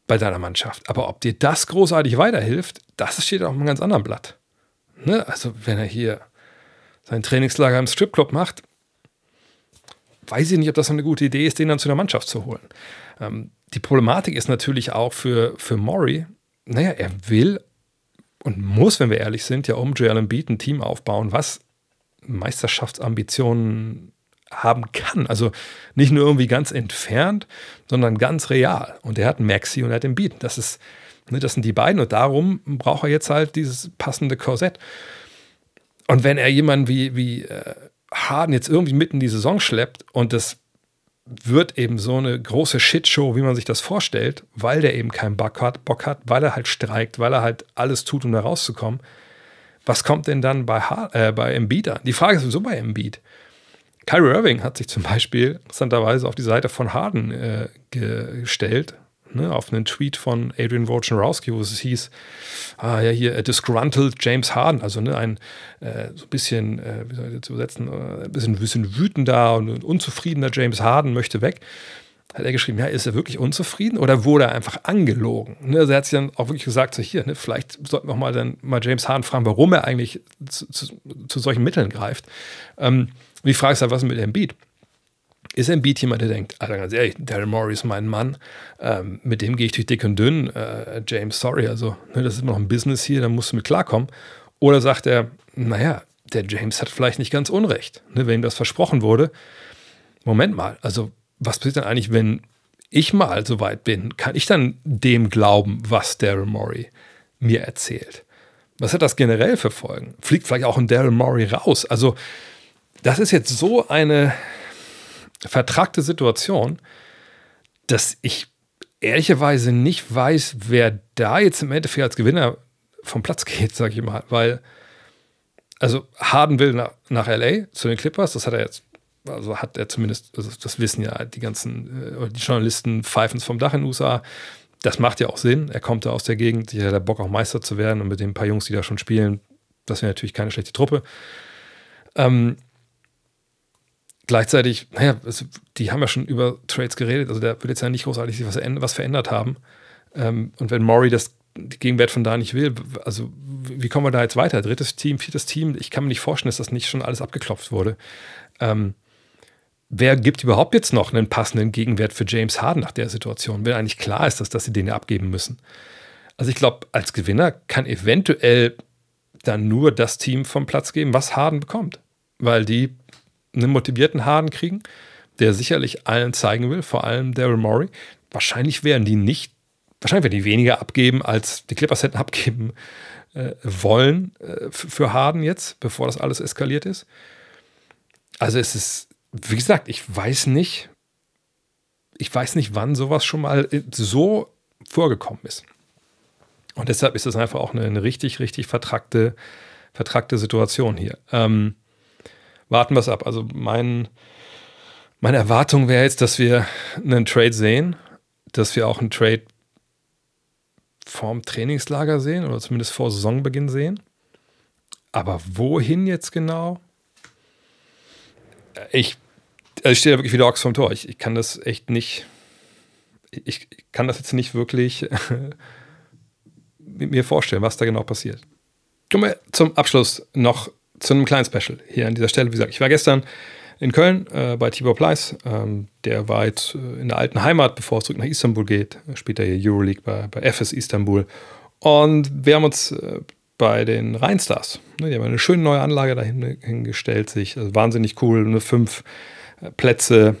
bei deiner Mannschaft. Aber ob dir das großartig weiterhilft, das steht auf einem ganz anderen Blatt. Ne? Also, wenn er hier sein Trainingslager im Stripclub macht, weiß ich nicht, ob das eine gute Idee ist, den dann zu der Mannschaft zu holen. Ähm, die Problematik ist natürlich auch für, für Maury, naja, er will und muss, wenn wir ehrlich sind, ja um Joel Embiid ein Team aufbauen, was Meisterschaftsambitionen haben kann. Also nicht nur irgendwie ganz entfernt, sondern ganz real. Und er hat Maxi und er hat Embiid. Das ist, ne, das sind die beiden und darum braucht er jetzt halt dieses passende Korsett. Und wenn er jemanden wie, wie äh, Harden jetzt irgendwie mitten in die Saison schleppt und das wird eben so eine große Shitshow, wie man sich das vorstellt, weil der eben keinen Bock hat, Bock hat, weil er halt streikt, weil er halt alles tut, um da rauszukommen. Was kommt denn dann bei, äh, bei Embiid an? Die Frage ist sowieso bei Embiid. Kyrie Irving hat sich zum Beispiel interessanterweise auf die Seite von Harden äh, gestellt ne, auf einen Tweet von Adrian Wojnarowski, wo es hieß, ah ja, hier, äh, disgruntled James Harden, also ne, ein äh, so ein bisschen, äh, wie soll ich das übersetzen, äh, ein bisschen, bisschen wütender und unzufriedener James Harden möchte weg. Hat er geschrieben, ja, ist er wirklich unzufrieden oder wurde er einfach angelogen? Ne, also er hat sich dann auch wirklich gesagt, so hier, ne, vielleicht sollten wir auch mal dann mal James Harden fragen, warum er eigentlich zu, zu, zu solchen Mitteln greift. Ähm, und die Frage ist halt, was ist mit Embiid? Ist Embiid jemand, der denkt, Alter, ganz ehrlich, Daryl Morey ist mein Mann, ähm, mit dem gehe ich durch dick und dünn, äh, James, sorry, also ne, das ist immer noch ein Business hier, da musst du mit klarkommen. Oder sagt er, naja, der James hat vielleicht nicht ganz Unrecht, ne, wenn ihm das versprochen wurde. Moment mal, also was passiert dann eigentlich, wenn ich mal so weit bin? Kann ich dann dem glauben, was Daryl Morey mir erzählt? Was hat das generell für Folgen? Fliegt vielleicht auch ein Daryl Morey raus? Also, das ist jetzt so eine vertragte Situation, dass ich ehrlicherweise nicht weiß, wer da jetzt im Endeffekt als Gewinner vom Platz geht, sag ich mal, weil also Harden will nach, nach LA zu den Clippers, das hat er jetzt, also hat er zumindest, also das wissen ja die ganzen, äh, die Journalisten pfeifen es vom Dach in den USA. Das macht ja auch Sinn. Er kommt da aus der Gegend, die hat Bock auch Meister zu werden und mit den paar Jungs, die da schon spielen, das wäre natürlich keine schlechte Truppe. Ähm, gleichzeitig, naja, es, die haben ja schon über Trades geredet, also da wird jetzt ja nicht großartig sich was, was verändert haben. Ähm, und wenn Maury das Gegenwert von da nicht will, also wie kommen wir da jetzt weiter? Drittes Team, viertes Team, ich kann mir nicht vorstellen, dass das nicht schon alles abgeklopft wurde. Ähm, wer gibt überhaupt jetzt noch einen passenden Gegenwert für James Harden nach der Situation, wenn eigentlich klar ist, dass, dass sie den ja abgeben müssen? Also ich glaube, als Gewinner kann eventuell dann nur das Team vom Platz geben, was Harden bekommt. Weil die einen motivierten Harden kriegen, der sicherlich allen zeigen will, vor allem Daryl Morey. Wahrscheinlich werden die nicht, wahrscheinlich werden die weniger abgeben, als die Clippers hätten abgeben äh, wollen äh, für Harden jetzt, bevor das alles eskaliert ist. Also es ist, wie gesagt, ich weiß nicht, ich weiß nicht, wann sowas schon mal äh, so vorgekommen ist. Und deshalb ist das einfach auch eine, eine richtig, richtig vertrackte, vertrackte Situation hier. Ähm, warten wir es ab. Also mein, meine Erwartung wäre jetzt, dass wir einen Trade sehen, dass wir auch einen Trade vorm Trainingslager sehen oder zumindest vor Saisonbeginn sehen. Aber wohin jetzt genau? Ich, also ich stehe da wirklich wieder Ochs vom Tor. Ich, ich kann das echt nicht. Ich kann das jetzt nicht wirklich mir vorstellen, was da genau passiert. Kommen wir zum Abschluss noch zu einem kleinen Special hier an dieser Stelle. Wie gesagt, ich war gestern in Köln äh, bei Tibor Pleiss. Ähm, der war jetzt äh, in der alten Heimat, bevor es zurück nach Istanbul geht. Später hier Euroleague bei, bei FS Istanbul. Und wir haben uns äh, bei den Rheinstars, ne, die haben eine schöne neue Anlage dahingestellt, sich also wahnsinnig cool, eine fünf äh, Plätze,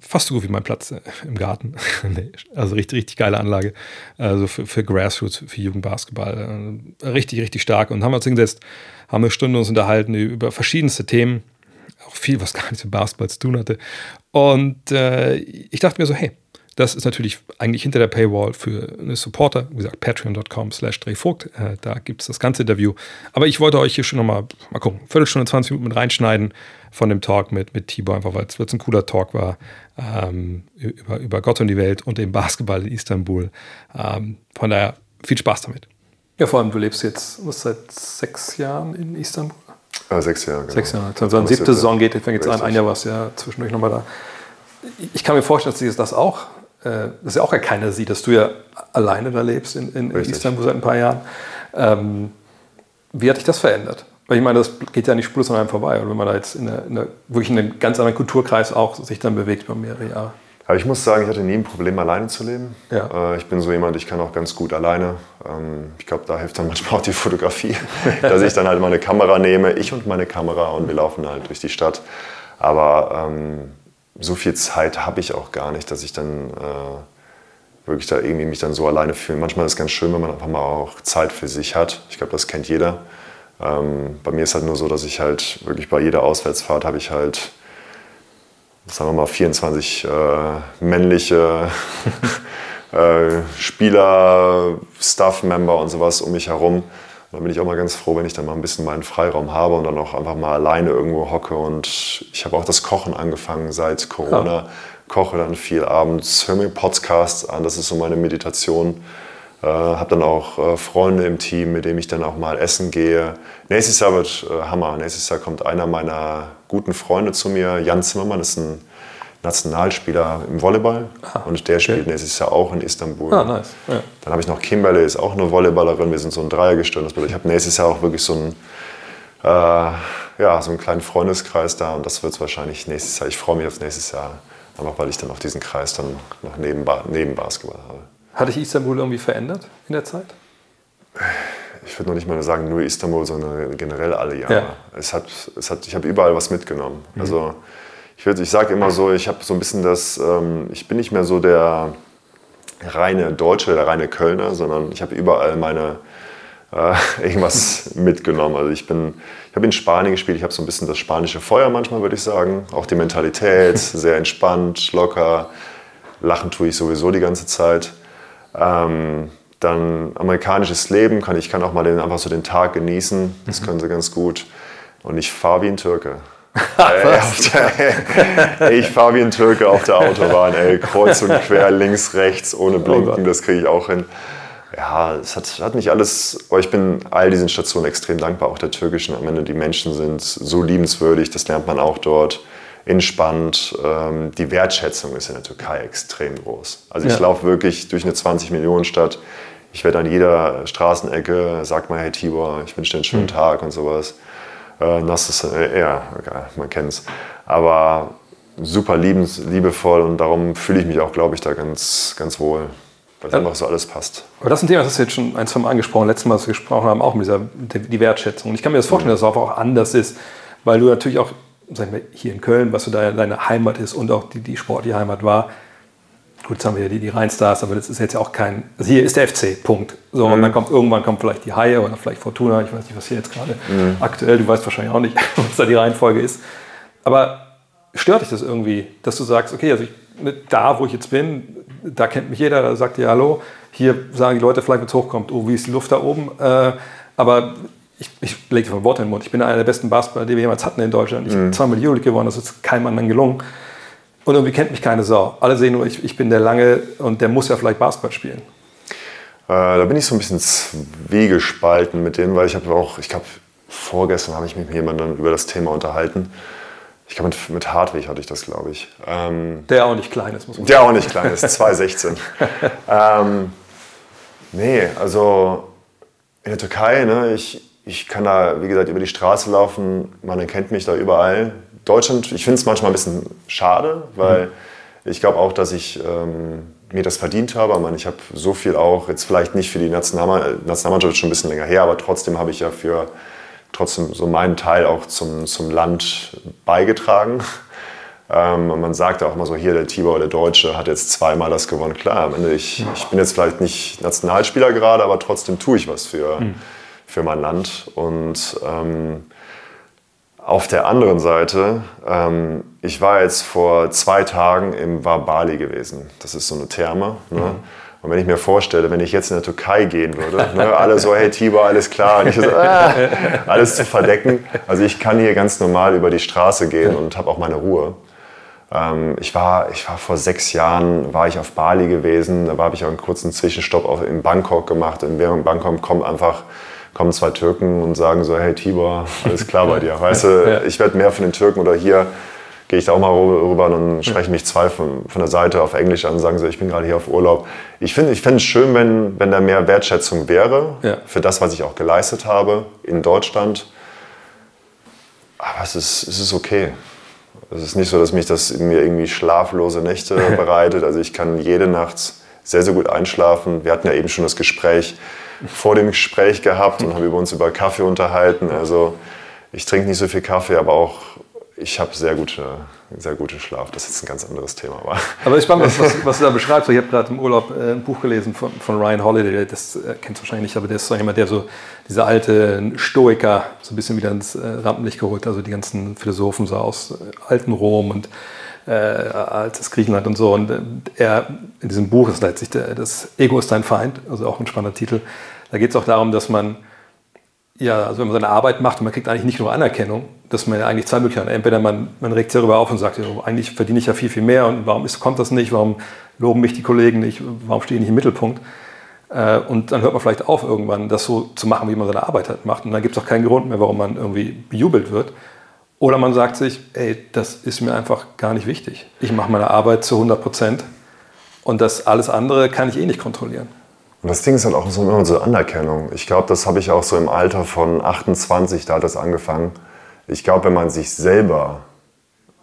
fast so gut wie mein Platz äh, im Garten. also richtig, richtig geile Anlage. Also für, für Grassroots, für Jugendbasketball. Äh, richtig, richtig stark. Und haben uns hingesetzt, haben eine Stunde uns unterhalten über verschiedenste Themen. Auch viel, was gar nichts mit Basketball zu tun hatte. Und äh, ich dachte mir so, hey, das ist natürlich eigentlich hinter der Paywall für eine Supporter. Wie gesagt, patreon.com slash drehvogt. Äh, da gibt es das ganze Interview. Aber ich wollte euch hier schon nochmal, mal gucken, Viertelstunde, 20 Minuten mit reinschneiden von dem Talk mit, mit Tibor, einfach weil es ein cooler Talk war ähm, über, über Gott und die Welt und den Basketball in Istanbul. Ähm, von daher viel Spaß damit. Ja, vor allem, du lebst jetzt was, seit sechs Jahren in Istanbul. Äh, sechs Jahre, genau. Sechs Jahre. Also eine siebte Saison geht, fängt jetzt an. Ein Jahr warst ja zwischendurch nochmal da. Ich kann mir vorstellen, dass sie das auch äh, dass ja auch keiner sieht, dass du ja alleine da lebst in, in, in Istanbul seit ein paar Jahren. Ähm, wie hat dich das verändert? Weil ich meine, das geht ja nicht spurlos an einem vorbei. Oder wenn man da jetzt in, eine, in eine, wirklich in einem ganz anderen Kulturkreis auch sich dann bewegt über mehrere Jahre. Aber ich muss sagen, ich hatte nie ein Problem, alleine zu leben. Ja. Äh, ich bin so jemand, ich kann auch ganz gut alleine. Ähm, ich glaube, da hilft dann manchmal auch die Fotografie, dass ich dann halt meine Kamera nehme, ich und meine Kamera und wir laufen halt durch die Stadt. Aber ähm, so viel Zeit habe ich auch gar nicht, dass ich dann äh, wirklich da irgendwie mich dann so alleine fühle. Manchmal ist es ganz schön, wenn man einfach mal auch Zeit für sich hat. Ich glaube, das kennt jeder. Ähm, bei mir ist halt nur so, dass ich halt wirklich bei jeder Auswärtsfahrt habe ich halt, sagen wir mal, 24 äh, männliche äh, Spieler, Staff-Member und sowas um mich herum da bin ich auch mal ganz froh, wenn ich dann mal ein bisschen meinen Freiraum habe und dann auch einfach mal alleine irgendwo hocke. Und ich habe auch das Kochen angefangen seit Corona. Ja. Koche dann viel abends, höre mir Podcasts an, das ist so meine Meditation. Äh, habe dann auch äh, Freunde im Team, mit denen ich dann auch mal essen gehe. Nächstes Jahr wird äh, Hammer. Nächstes Jahr kommt einer meiner guten Freunde zu mir, Jan Zimmermann, ist ein Nationalspieler im Volleyball ah, und der spielt okay. nächstes Jahr auch in Istanbul. Ah, nice. Ja. Dann habe ich noch Kimberly, ist auch eine Volleyballerin. Wir sind so ein Dreiergestirn. Ich habe nächstes Jahr auch wirklich so einen, äh, ja, so einen kleinen Freundeskreis da und das wird es wahrscheinlich nächstes Jahr. Ich freue mich auf nächstes Jahr, einfach weil ich dann auf diesen Kreis dann noch neben, neben Basketball habe. Hat dich Istanbul irgendwie verändert in der Zeit? ich würde noch nicht mal sagen nur Istanbul, sondern generell alle Jahre. Ja. Es hat, es hat, ich habe überall was mitgenommen. Mhm. Also ich, ich sage immer so, ich habe so ein bisschen das, ähm, ich bin nicht mehr so der reine Deutsche, der reine Kölner, sondern ich habe überall meine äh, irgendwas mitgenommen. Also ich bin, ich habe in Spanien gespielt, ich habe so ein bisschen das spanische Feuer manchmal, würde ich sagen. Auch die Mentalität, sehr entspannt, locker. Lachen tue ich sowieso die ganze Zeit. Ähm, dann amerikanisches Leben, kann, ich kann auch mal den, einfach so den Tag genießen, das mhm. können sie ganz gut. Und ich fahre wie ein Türke. ey, ich fahre wie ein Türke auf der Autobahn, ey, kreuz und quer, links, rechts, ohne Blinken, das kriege ich auch hin. Ja, es hat, hat nicht alles, aber ich bin all diesen Stationen extrem dankbar, auch der türkischen. Am Ende, die Menschen sind so liebenswürdig, das lernt man auch dort. Entspannt. Ähm, die Wertschätzung ist in der Türkei extrem groß. Also ich ja. laufe wirklich durch eine 20-Millionen-Stadt. Ich werde an jeder Straßenecke, sag mal, hey Tibor, ich wünsche dir einen schönen mhm. Tag und sowas. Äh, ist, äh, ja, man kennt es. Aber super liebens, liebevoll und darum fühle ich mich auch, glaube ich, da ganz, ganz wohl, weil ja. einfach so alles passt. Aber das ist ein Thema, das hast du jetzt schon ein, zwei Mal angesprochen, letztes Mal, was wir gesprochen haben, auch mit dieser die Wertschätzung. Und ich kann mir das vorstellen, mhm. dass es auch anders ist, weil du natürlich auch, sagen wir, hier in Köln, was so deine Heimat ist und auch die, die sportliche Heimat war, gut, jetzt haben wir ja die, die Rheinstars, aber das ist jetzt ja auch kein. Also hier ist der FC, Punkt. So, mhm. und dann kommt irgendwann kommt vielleicht die Haie oder vielleicht Fortuna, ich weiß nicht, was hier jetzt gerade mhm. aktuell, du weißt wahrscheinlich auch nicht, was da die Reihenfolge ist. Aber stört dich das irgendwie, dass du sagst, okay, also ich mit da, wo ich jetzt bin, da kennt mich jeder, da sagt ihr Hallo. Hier sagen die Leute vielleicht, wenn es hochkommt, oh, wie ist die Luft da oben? Äh, aber ich, ich lege dir Worte in den Mund. Ich bin einer der besten Basketballer, die wir jemals hatten in Deutschland. Ich mhm. habe zweimal die Euroleague gewonnen, das ist keinem anderen gelungen. Und irgendwie kennt mich keine Sau. Alle sehen nur, ich, ich bin der Lange und der muss ja vielleicht Basketball spielen. Äh, da bin ich so ein bisschen zwiegespalten mit denen, weil ich habe auch, ich glaube, vorgestern habe ich mich mit jemandem über das Thema unterhalten. Ich glaube, mit, mit Hartwig hatte ich das, glaube ich. Ähm, der auch nicht klein ist, muss man der sagen. Der auch nicht klein ist, 2,16. ähm, nee, also in der Türkei, ne, ich, ich kann da, wie gesagt, über die Straße laufen, man erkennt mich da überall. Deutschland, ich finde es manchmal ein bisschen schade, weil mhm. ich glaube auch, dass ich ähm, mir das verdient habe. Ich, meine, ich habe so viel auch, jetzt vielleicht nicht für die Nationalmannschaft schon ein bisschen länger her, aber trotzdem habe ich ja für trotzdem so meinen Teil auch zum, zum Land beigetragen. Ähm, man sagt auch immer so, hier der Tibor, der Deutsche, hat jetzt zweimal das gewonnen. Klar, am Ende, ich, ich bin jetzt vielleicht nicht Nationalspieler gerade, aber trotzdem tue ich was für, mhm. Für mein Land. Und ähm, auf der anderen Seite, ähm, ich war jetzt vor zwei Tagen im Wabali gewesen. Das ist so eine Therme. Ne? Mhm. Und wenn ich mir vorstelle, wenn ich jetzt in der Türkei gehen würde, ne, alle so, hey Tibor, alles klar, und ich so, äh, alles zu verdecken. Also ich kann hier ganz normal über die Straße gehen und habe auch meine Ruhe. Ähm, ich, war, ich war vor sechs Jahren, war ich auf Bali gewesen, da habe ich auch einen kurzen Zwischenstopp in Bangkok gemacht. Während Bangkok kommt einfach kommen zwei Türken und sagen so, hey Tibor, alles klar bei dir. Weißt du, ich werde mehr von den Türken oder hier gehe ich da auch mal rüber und sprechen mich zwei von, von der Seite auf Englisch an und sagen so, ich bin gerade hier auf Urlaub. Ich finde ich find es schön, wenn, wenn da mehr Wertschätzung wäre ja. für das, was ich auch geleistet habe in Deutschland. Aber es ist, es ist okay. Es ist nicht so, dass mich das mir irgendwie schlaflose Nächte bereitet. Also ich kann jede Nacht sehr, sehr gut einschlafen. Wir hatten ja eben schon das Gespräch vor dem Gespräch gehabt und haben über uns über Kaffee unterhalten. Also ich trinke nicht so viel Kaffee, aber auch ich habe sehr, gute, sehr guten Schlaf. Das ist ein ganz anderes Thema. Aber, aber ich spannend, was, was, du da beschreibst. Ich habe gerade im Urlaub äh, ein Buch gelesen von, von Ryan Holiday. Das äh, kennst du wahrscheinlich nicht, aber der ist so jemand, der so diese alte Stoiker so ein bisschen wieder ins äh, Rampenlicht geholt. Also die ganzen Philosophen so aus alten Rom und äh, altes Griechenland und so. Und äh, er in diesem Buch ist letztlich der, das Ego ist dein Feind. Also auch ein spannender Titel. Da geht es auch darum, dass man ja, also wenn man seine Arbeit macht und man kriegt eigentlich nicht nur Anerkennung, dass man ja eigentlich zwei Möglichkeiten hat. Entweder man, man regt sich darüber auf und sagt, ja, eigentlich verdiene ich ja viel, viel mehr und warum ist, kommt das nicht, warum loben mich die Kollegen nicht, warum stehe ich nicht im Mittelpunkt. Äh, und dann hört man vielleicht auf, irgendwann das so zu machen, wie man seine Arbeit halt macht. Und dann gibt es auch keinen Grund mehr, warum man irgendwie bejubelt wird. Oder man sagt sich, ey, das ist mir einfach gar nicht wichtig. Ich mache meine Arbeit zu 100 Prozent und das alles andere kann ich eh nicht kontrollieren. Und das Ding ist halt auch so immer so Anerkennung. Ich glaube, das habe ich auch so im Alter von 28, da hat das angefangen. Ich glaube, wenn man sich selber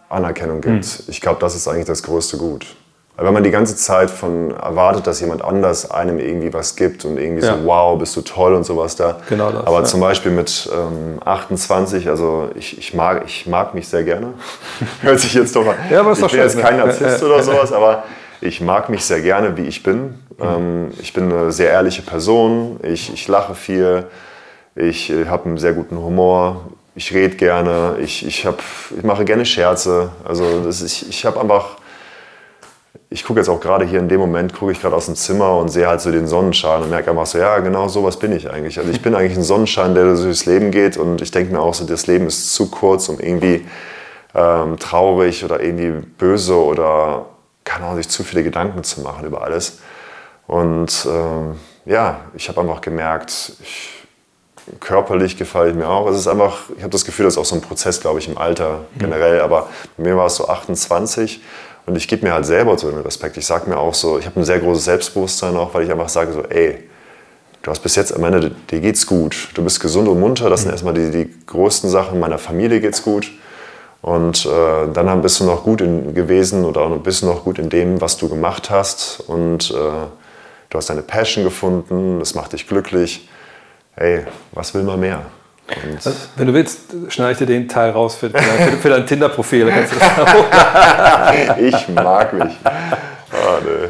Anerkennung gibt, mhm. ich glaube, das ist eigentlich das größte Gut. Wenn man die ganze Zeit von erwartet, dass jemand anders einem irgendwie was gibt und irgendwie ja. so, wow, bist du toll und sowas da. Genau das, Aber ja. zum Beispiel mit ähm, 28, also ich, ich, mag, ich mag mich sehr gerne. Hört sich jetzt doch mal. Ja, aber ist ich bin jetzt kein Narzisst oder sowas, aber ich mag mich sehr gerne, wie ich bin. Mhm. ich bin eine sehr ehrliche Person. Ich, ich lache viel. Ich äh, habe einen sehr guten Humor. Ich rede gerne. Ich, ich, hab, ich mache gerne Scherze. Also das ist, ich, ich habe einfach ich gucke jetzt auch gerade hier in dem Moment, gucke ich gerade aus dem Zimmer und sehe halt so den Sonnenschein und merke einfach so, ja, genau sowas bin ich eigentlich. Also ich bin eigentlich ein Sonnenschein, der durchs Leben geht und ich denke mir auch so, das Leben ist zu kurz, um irgendwie ähm, traurig oder irgendwie böse oder keine Ahnung, sich zu viele Gedanken zu machen über alles. Und ähm, ja, ich habe einfach gemerkt, ich, körperlich gefällt mir auch. Es ist einfach, ich habe das Gefühl, das ist auch so ein Prozess, glaube ich, im Alter generell. Aber bei mir war es so 28 und ich gebe mir halt selber so den Respekt. Ich sage mir auch so, ich habe ein sehr großes Selbstbewusstsein auch, weil ich einfach sage so, ey, du hast bis jetzt am Ende, dir geht's gut. Du bist gesund und munter. Das sind mhm. erstmal die, die größten Sachen. Meiner Familie geht's gut. Und äh, dann bist du noch gut in, gewesen oder bist du noch gut in dem, was du gemacht hast. Und äh, du hast deine Passion gefunden, das macht dich glücklich. Hey, was will man mehr? Also, wenn du willst, schneide ich dir den Teil raus für, für, für dein Tinder-Profil. ich mag mich. Oh, nee.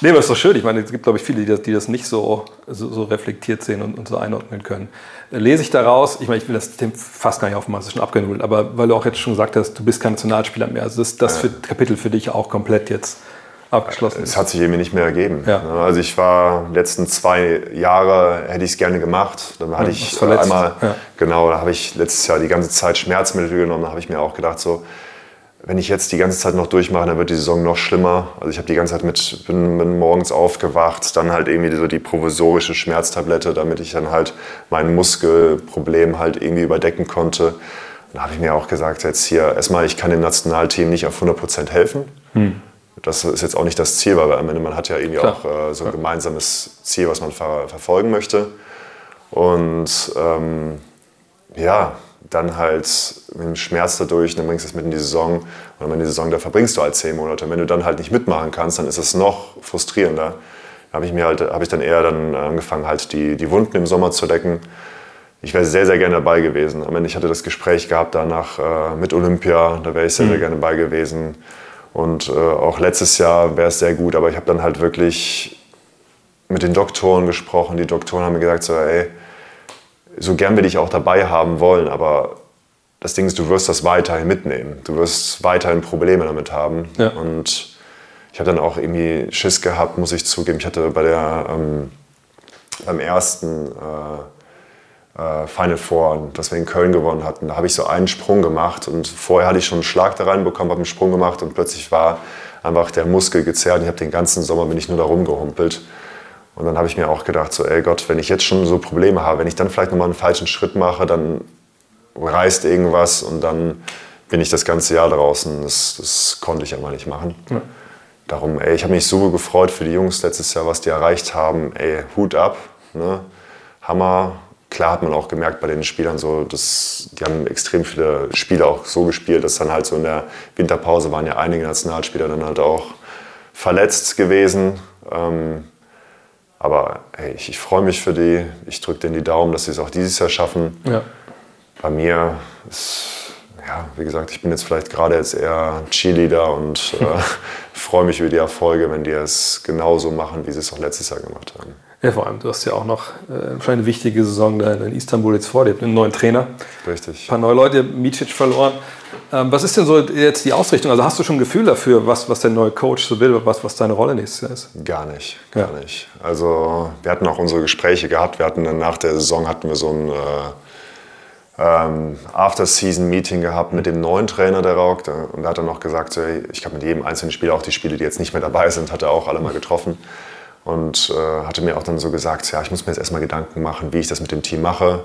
Nee, aber ist doch schön. Ich meine, es gibt, glaube ich, viele, die das, die das nicht so, so, so reflektiert sehen und, und, so einordnen können. Lese ich daraus, ich meine, ich will das Thema fast gar nicht aufmachen, das ist schon abgenudelt, aber weil du auch jetzt schon gesagt hast, du bist kein Nationalspieler mehr. Also ist das für Kapitel für dich auch komplett jetzt abgeschlossen. Es hat sich irgendwie nicht mehr ergeben. Ja. Also ich war letzten zwei Jahre, hätte ich es gerne gemacht. Dann hatte Ja, ich einmal, Ja. genau, da habe ich letztes Jahr die ganze Zeit Schmerzmittel genommen. Da habe ich mir auch gedacht, so, wenn ich jetzt die ganze Zeit noch durchmache, dann wird die Saison noch schlimmer. Also ich habe die ganze Zeit mit, bin, bin morgens aufgewacht, dann halt irgendwie so die provisorische Schmerztablette, damit ich dann halt mein Muskelproblem halt irgendwie überdecken konnte. Da habe ich mir auch gesagt, jetzt hier, erstmal, ich kann dem Nationalteam nicht auf 100% helfen. Das ist jetzt auch nicht das Ziel, weil am Ende man hat ja irgendwie Klar. auch äh, so ein gemeinsames Ziel, was man ver verfolgen möchte. Und ähm, ja, dann halt mit dem Schmerz dadurch, dann bringst du es mit in die Saison und Ende der Saison, da verbringst du halt zehn Monate. Und wenn du dann halt nicht mitmachen kannst, dann ist es noch frustrierender. Da habe ich mir halt, habe ich dann eher dann angefangen, halt die, die Wunden im Sommer zu decken. Ich wäre sehr, sehr gerne dabei gewesen. Am Ende, ich hatte das Gespräch gehabt danach äh, mit Olympia, da wäre ich sehr, sehr gerne dabei gewesen. Und äh, auch letztes Jahr wäre es sehr gut, aber ich habe dann halt wirklich mit den Doktoren gesprochen. Die Doktoren haben mir gesagt, so, ey, so gern wir dich auch dabei haben wollen, aber das Ding ist, du wirst das weiterhin mitnehmen. Du wirst weiterhin Probleme damit haben. Ja. Und ich habe dann auch irgendwie Schiss gehabt, muss ich zugeben. Ich hatte bei der, ähm, beim ersten äh, Final Four, das wir in Köln gewonnen hatten, da habe ich so einen Sprung gemacht und vorher hatte ich schon einen Schlag da reinbekommen, habe einen Sprung gemacht und plötzlich war einfach der Muskel gezerrt und ich habe den ganzen Sommer bin ich nur da rumgehumpelt. Und dann habe ich mir auch gedacht, so, ey Gott, wenn ich jetzt schon so Probleme habe, wenn ich dann vielleicht nochmal einen falschen Schritt mache, dann reißt irgendwas und dann bin ich das ganze Jahr draußen. Das, das konnte ich einfach nicht machen. Darum, ey, ich habe mich so gefreut für die Jungs letztes Jahr, was die erreicht haben. Ey, Hut ab, ne? Hammer. Klar hat man auch gemerkt bei den Spielern so, dass die haben extrem viele Spiele auch so gespielt, dass dann halt so in der Winterpause waren ja einige Nationalspieler dann halt auch verletzt gewesen. Ähm, aber hey, ich, ich freue mich für die. Ich drücke denen die Daumen, dass sie es auch dieses Jahr schaffen. Ja. Bei mir ist, ja, wie gesagt, ich bin jetzt vielleicht gerade jetzt eher Cheerleader und äh, freue mich über die Erfolge, wenn die es genauso machen, wie sie es auch letztes Jahr gemacht haben. Ja, vor allem, du hast ja auch noch äh, eine wichtige Saison da in Istanbul jetzt vor dir, mit einem neuen Trainer. Richtig. Ein paar neue Leute, Micic verloren. Ähm, was ist denn so jetzt die Ausrichtung? Also hast du schon ein Gefühl dafür, was, was der neue Coach so will, was, was deine Rolle nächstes Jahr ist? Gar nicht, gar Ja. nicht. Also wir hatten auch unsere Gespräche gehabt. Wir hatten dann nach der Saison hatten wir so ein äh, ähm, After-Season-Meeting gehabt mit dem neuen Trainer der Rock. Und er hat dann noch gesagt, so, ich habe mit jedem einzelnen Spieler, auch die Spieler, die jetzt nicht mehr dabei sind, hat er auch alle mal getroffen. Und äh, hatte mir auch dann so gesagt, ja, ich muss mir jetzt erstmal Gedanken machen, wie ich das mit dem Team mache.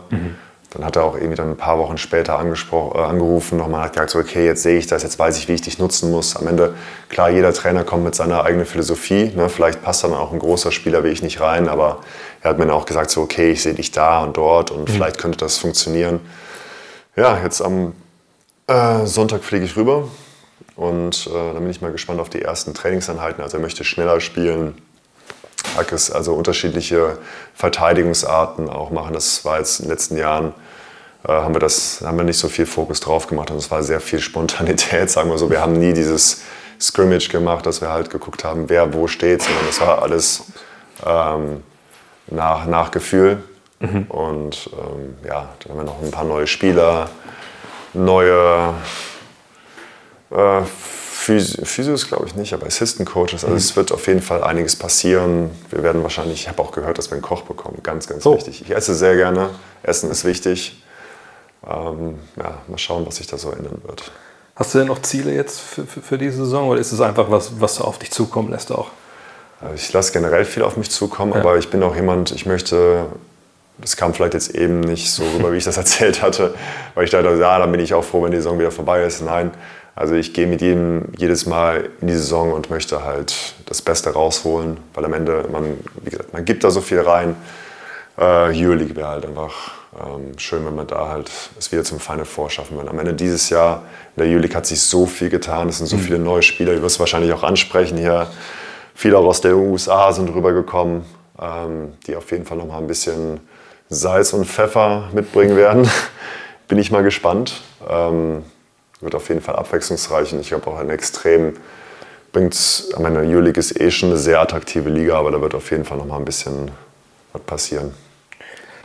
Dann hat er auch irgendwie dann ein paar Wochen später äh, angerufen, nochmal hat gesagt, so, okay, jetzt sehe ich das, jetzt weiß ich, wie ich dich nutzen muss. Am Ende, klar, jeder Trainer kommt mit seiner eigenen Philosophie. Ne? Vielleicht passt dann auch ein großer Spieler wie ich nicht rein, aber er hat mir dann auch gesagt, so, okay, ich sehe dich da und dort und vielleicht könnte das funktionieren. Ja, jetzt am äh, Sonntag fliege ich rüber und äh, dann bin ich mal gespannt auf die ersten Trainingseinheiten. Also er möchte schneller spielen, Hackes, also unterschiedliche Verteidigungsarten auch machen. Das war jetzt in den letzten Jahren, äh, haben wir das, haben wir nicht so viel Fokus drauf gemacht und es war sehr viel Spontanität, sagen wir so. Wir haben nie dieses Scrimmage gemacht, dass wir halt geguckt haben, wer wo steht, sondern das war alles ähm, nach, nach Gefühl. Und ähm, ja, dann haben wir noch ein paar neue Spieler, neue äh, Phys- Physios glaube ich nicht, aber Assistant Coaches. Also es wird auf jeden Fall einiges passieren. Wir werden wahrscheinlich, ich habe auch gehört, dass wir einen Koch bekommen. Ganz, ganz Oh. wichtig. Ich esse sehr gerne. Essen ist wichtig. Ähm, ja, mal schauen, was sich da so ändern wird. Hast du denn noch Ziele jetzt für, für, für diese Saison oder ist es einfach was, was du auf dich zukommen lässt auch? Also ich lasse generell viel auf mich zukommen, aber ich bin auch jemand, ich möchte, das kam vielleicht jetzt eben nicht so rüber, wie ich das erzählt hatte, weil ich dachte, ja, dann bin ich auch froh, wenn die Saison wieder vorbei ist. Nein, also ich gehe mit jedem jedes Mal in die Saison und möchte halt das Beste rausholen, weil am Ende, man, wie gesagt, man gibt da so viel rein. Äh, Euroleague wäre halt einfach ähm, schön, wenn man da halt es wieder zum Final Four schaffen will. Am Ende dieses Jahr in der Euroleague hat sich so viel getan, es sind so viele neue Spieler, die wirst du wahrscheinlich auch ansprechen hier. Viele auch aus der USA sind rübergekommen, ähm, die auf jeden Fall noch mal ein bisschen Salz und Pfeffer mitbringen werden. Bin ich mal gespannt. Ähm, wird auf jeden Fall abwechslungsreich und ich habe auch einen extrem bringt, ich meine, Euroleague ist eh schon eine sehr attraktive Liga, aber da wird auf jeden Fall noch mal ein bisschen was passieren.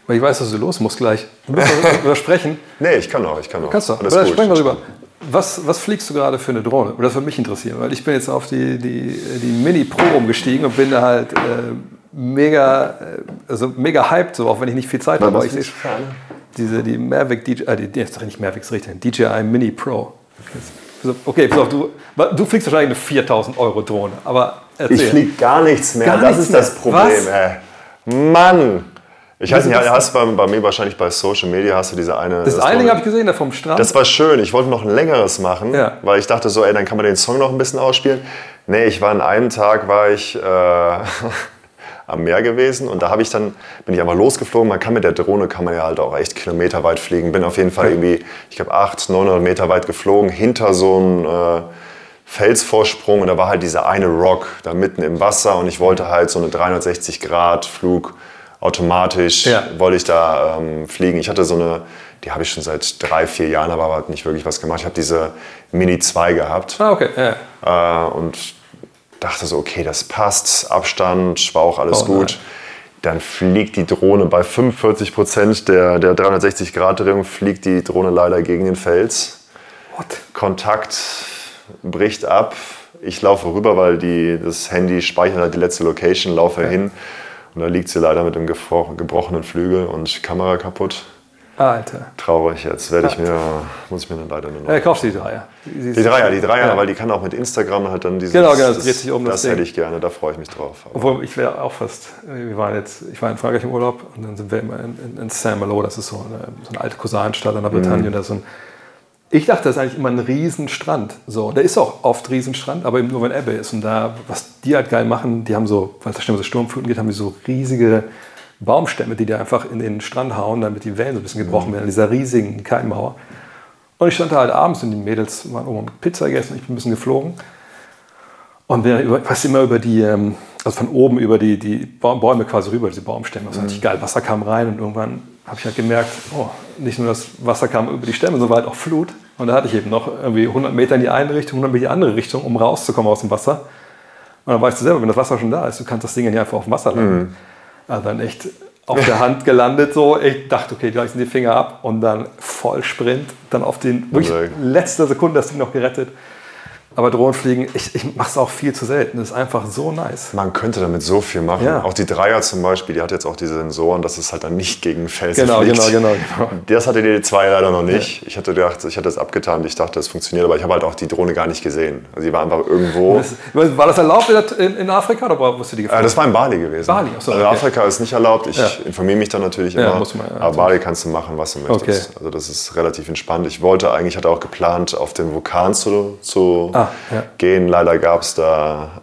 Weil ich weiß, dass du los musst gleich. Du musst noch übersprechen. Nee, ich kann noch, ich kann noch. Kannst du. Alles da gut. sprechen wir drüber. Was, was fliegst du gerade für eine Drohne? Oder das würde mich interessieren, weil ich bin jetzt auf die, die, die Mini Pro umgestiegen und bin da halt äh, mega, äh, also mega hyped, so, auch wenn ich nicht viel Zeit habe. Ich sehe diese, die Mavic DJ, äh, die, doch nicht Mavic, ist richtig, DJI Mini Pro. Okay, pass auf, du, du fliegst wahrscheinlich eine 4000 Euro Drohne, aber erzähl. Ich fliege gar nichts mehr. Gar das nichts ist das mehr. Problem, Was? ey. Mann! Ich weiß nicht, das hast bei, bei mir wahrscheinlich bei Social Media hast du diese eine. das eine habe ich gesehen, da vom Strand. Das war schön. Ich wollte noch ein längeres machen, Ja. weil ich dachte so, ey, dann kann man den Song noch ein bisschen ausspielen. Nee, ich war an einem Tag war ich äh, am Meer gewesen und da habe ich dann bin ich einfach losgeflogen. Man kann mit der Drohne kann man ja halt auch echt kilometerweit fliegen. Bin auf jeden Fall irgendwie, ich glaube 800, 900 Meter weit geflogen hinter so einem äh, Felsvorsprung und da war halt dieser eine Rock da mitten im Wasser und ich wollte halt so eine 360 Grad Flug automatisch Ja. wollte ich da ähm, fliegen. Ich hatte so eine, die habe ich schon seit drei, vier Jahren, aber hat nicht wirklich was gemacht. Ich habe diese Mini 2 gehabt ah, okay. Ja. äh, und dachte so, okay, das passt, Abstand, war auch alles Oh, gut. Dann fliegt die Drohne bei 45 Prozent der, der 360-Grad-Drehung, fliegt die Drohne leider gegen den Fels. What? Kontakt bricht ab. Ich laufe rüber, weil die, das Handy speichert halt die letzte Location, laufe hin und da liegt sie leider mit dem gefro- gebrochenen Flügel und Kamera kaputt. Alter. Traurig, jetzt werde ich mir, muss ich mir dann leider eine neue Ja, kaufst die Dreier. Die, die Dreier, die Dreier, Ja. weil die kann auch mit Instagram halt dann dieses. Genau, genau, das dreht sich um das Das Ding. hätte ich gerne, da freue ich mich drauf. Aber Obwohl, ich wäre auch fast, wir waren jetzt, ich war in Frankreich im Urlaub und dann sind wir immer in, in, in Saint-Malo, das ist so eine, so eine alte Cousinenstadt in der Bretagne. Und da ist so ein, ich dachte, das ist eigentlich immer ein Riesenstrand. So, da ist auch oft Riesenstrand, aber eben nur, wenn Ebbe ist. Und da, was die halt geil machen, die haben so, weil es da ständig so Sturmfluten geht, haben die so riesige Baumstämme, die dir einfach in den Strand hauen, damit die Wellen so ein bisschen gebrochen werden, an dieser riesigen Keimmauer. Und ich stand da halt abends und die Mädels waren oben mit Pizza gegessen, ich bin ein bisschen geflogen. Und bin über, fast immer über die, ähm, also von oben über die, die Bäume quasi rüber, diese Baumstämme. Das war Mhm. richtig geil. Wasser kam rein und irgendwann habe ich halt gemerkt, oh, nicht nur das Wasser kam über die Stämme, sondern war halt auch Flut. Und da hatte ich eben noch irgendwie 100 Meter in die eine Richtung, 100 Meter in die andere Richtung, um rauszukommen aus dem Wasser. Und dann weißt du selber, wenn das Wasser schon da ist, du kannst das Ding ja nicht einfach auf dem Wasser landen. Mhm. Also dann echt auf der Hand gelandet so. Ich dachte, okay, gleich sind die Finger ab und dann voll Sprint, dann auf den wirklich Okay. letzter Sekunde das Ding noch gerettet. Aber Drohnenfliegen, ich, ich mache es auch viel zu selten. Das ist einfach so nice. man könnte damit so viel machen. Ja. Auch die Dreier zum Beispiel, die hat jetzt auch diese Sensoren, dass es halt dann nicht gegen Felsen Genau, fliegt. genau, genau, genau. Das hatte die zwei leider noch nicht. Ich hatte gedacht, ich hatte das abgetan, ich dachte, das funktioniert, aber ich habe halt auch die Drohne gar nicht gesehen. Also die war einfach irgendwo. Das, war das erlaubt in, in, Afrika oder du die Äh, geflogen? das war in Bali gewesen. Bali, ach so, also okay. Afrika ist nicht erlaubt. Ich Ja. informiere mich dann natürlich Ja, immer. muss man, ja, aber Bali kannst du machen, was du möchtest. Okay. Also das ist relativ entspannt. Ich wollte eigentlich, hatte auch geplant, auf den Vulkan zu, zu Ah, ja. gehen. Leider gab es da,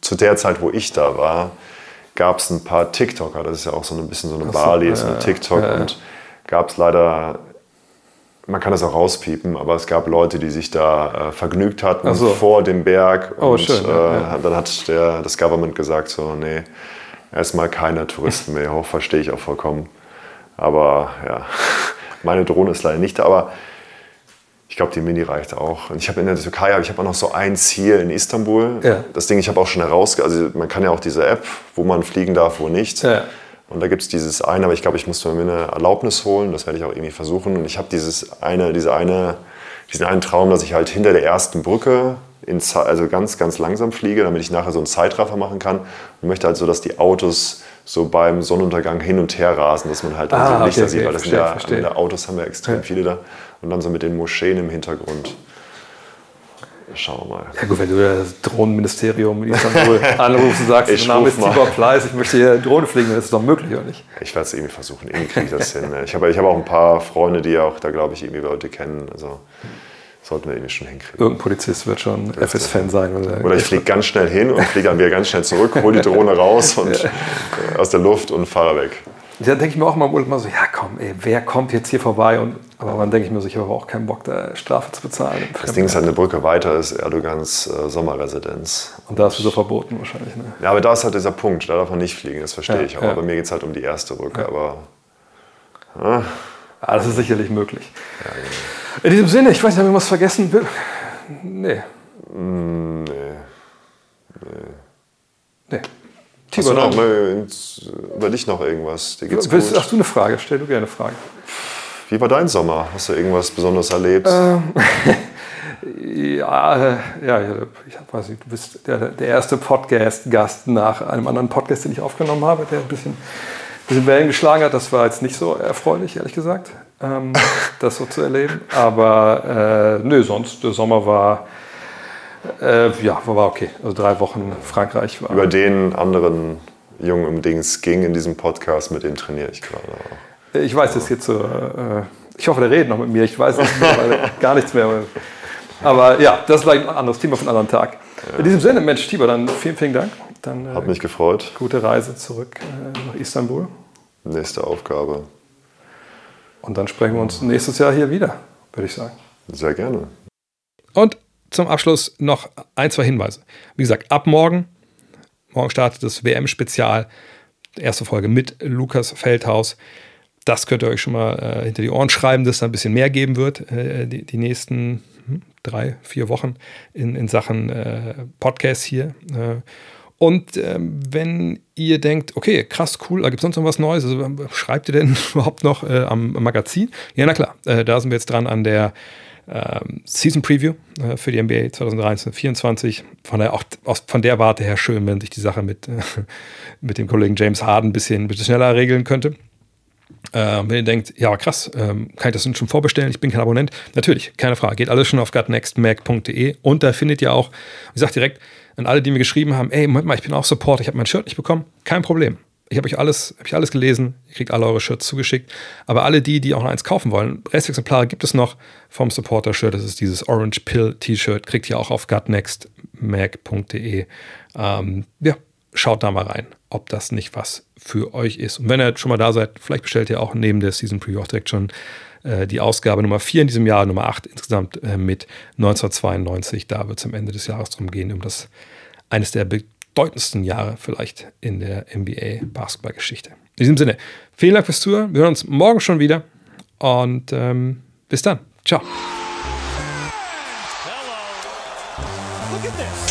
zu der Zeit, wo ich da war, gab es ein paar TikToker. Das ist ja auch so ein bisschen so eine Bali, so eine TikTok. Und gab es leider man kann das auch rauspiepen, aber es gab Leute, die sich da äh, vergnügt hatten so. vor dem Berg. Oh, und schön, äh, ja, ja. dann hat der, das Government gesagt, so, nee, erstmal keine Touristen mehr hoch, verstehe ich auch vollkommen. Aber ja, meine Drohne ist leider nicht da, aber ich glaube, die Mini reicht auch. Und ich habe in der Türkei, ich habe auch noch so ein Ziel in Istanbul. Ja. Das Ding, ich habe auch schon heraus, also man kann ja auch diese App, wo man fliegen darf, wo nicht. Ja. Und da gibt es dieses eine, aber ich glaube, ich musste mir eine Erlaubnis holen. Das werde ich auch irgendwie versuchen. Und ich habe dieses eine, diese eine, diesen einen Traum, dass ich halt hinter der ersten Brücke in, also ganz, ganz langsam fliege, damit ich nachher so einen Zeitraffer machen kann. Und möchte halt so, dass die Autos so beim Sonnenuntergang hin und her rasen, dass man halt dann Ah, so Lichter okay, sieht, weil das verstehe, sind ja, der Autos haben wir extrem Ja. viele da. Und dann so mit den Moscheen im Hintergrund. Schauen wir mal. Ja gut, wenn du das Drohnenministerium in Istanbul anrufst und sagst, Ich mein Name ist. Tibor Pleiss, ich möchte hier Drohne fliegen, dann ist es doch möglich, oder nicht? Ich werde es irgendwie versuchen. Irgendwie kriege ich das hin. Ich habe ich habe auch ein paar Freunde, die auch da, glaube ich, irgendwie Leute kennen. Also sollten wir irgendwie schon hinkriegen. Irgendein Polizist wird schon FS-Fan sein. Wenn er- Oder ich fliege ganz schnell hin und fliege dann wieder ganz schnell zurück, hole die Drohne raus und äh, aus der Luft und fahre weg. Da denke ich mir auch mal im Urlaub mal so, ja komm, ey, wer kommt jetzt hier vorbei? Und, aber dann denke ich mir so, ich habe aber auch keinen Bock, da Strafe zu bezahlen. Das Ding ist halt, eine Brücke weiter ist Erdogans äh, Sommerresidenz. Und da ist so verboten wahrscheinlich. Ne? Ja, aber da ist halt dieser Punkt, da darf man nicht fliegen, das verstehe Ja, ich. Aber ja. bei mir geht es halt um die erste Brücke. Aber Ja, das ist sicherlich möglich. In diesem Sinne, ich weiß nicht, haben wir was vergessen? Nee. nee. Nee. Hast du noch mal über dich noch irgendwas? Dir geht's willst, gut? hast du eine Frage? Stell du gerne eine Frage. Wie war dein Sommer? Hast du irgendwas Besonderes erlebt? Ja, äh, ja, ja, ich weiß nicht, du bist der, der erste Podcast-Gast nach einem anderen Podcast, den ich aufgenommen habe, der ein bisschen, bisschen Wellen geschlagen hat. Das war jetzt nicht so erfreulich, ehrlich gesagt, ähm, das so zu erleben. Aber äh, nö, sonst, der Sommer war, äh, ja, war okay. Also drei Wochen Frankreich war. Über den anderen Jungen, den es ging in diesem Podcast, mit dem trainiere ich gerade auch. Ich weiß es jetzt so. Äh, ich hoffe, der redet noch mit mir. Ich weiß es mittlerweile gar nichts mehr. Aber ja, das ist vielleicht ein anderes Thema von einem anderen Tag. In diesem Sinne, Mensch, Tibor, dann vielen, vielen Dank. Dann Hat äh, mich gefreut. gute Reise zurück äh, nach Istanbul. Nächste Aufgabe. Und dann sprechen wir uns nächstes Jahr hier wieder, würde ich sagen. Sehr gerne. Und zum Abschluss noch ein, zwei Hinweise. Wie gesagt, ab morgen, morgen startet das WM-Spezial, erste Folge mit Lukas Feldhaus. Das könnt ihr euch schon mal äh, hinter die Ohren schreiben, dass es da ein bisschen mehr geben wird, äh, die, die nächsten hm, drei, vier Wochen in, in Sachen äh, Podcast hier. Und ähm, wenn ihr denkt, okay, krass, cool, da gibt es sonst noch was Neues, also, ähm, schreibt ihr denn überhaupt noch äh, am, Magazin? Ja, na klar, äh, da sind wir jetzt dran an der ähm, Season Preview äh, für die NBA 2023-24. Von der, von der Warte her schön, wenn sich die Sache mit, mit dem Kollegen James Harden ein bisschen, ein bisschen schneller regeln könnte. Ähm, wenn ihr denkt, ja, krass, ähm, kann ich das denn schon vorbestellen? Ich bin kein Abonnent. Natürlich, keine Frage. Geht alles schon auf gutnextmac.de und da findet ihr auch, ich sage direkt an alle, die mir geschrieben haben, ey, Moment mal, ich bin auch Support, ich habe mein Shirt nicht bekommen. Kein Problem. Ich habe euch alles, hab ich alles gelesen. Ihr kriegt alle eure Shirts zugeschickt. Aber alle die, die auch noch eins kaufen wollen, Restexemplare gibt es noch vom Supporter-Shirt. Das ist dieses Orange Pill T-Shirt. Kriegt ihr auch auf gutnextmac.de. Ähm, ja, schaut da mal rein, ob das nicht was für euch ist. Und wenn ihr schon mal da seid, vielleicht bestellt ihr auch neben der Season Preview auch direkt schon äh, die Ausgabe Nummer 4 in diesem Jahr, Nummer 8 insgesamt äh, mit 1992. Da wird es am Ende des Jahres darum gehen, um das eines der bedeutendsten Jahre vielleicht in der NBA-Basketballgeschichte. In diesem Sinne, vielen Dank fürs Zuhören. Wir hören uns morgen schon wieder und ähm, bis dann. Ciao. Hello. Look at this.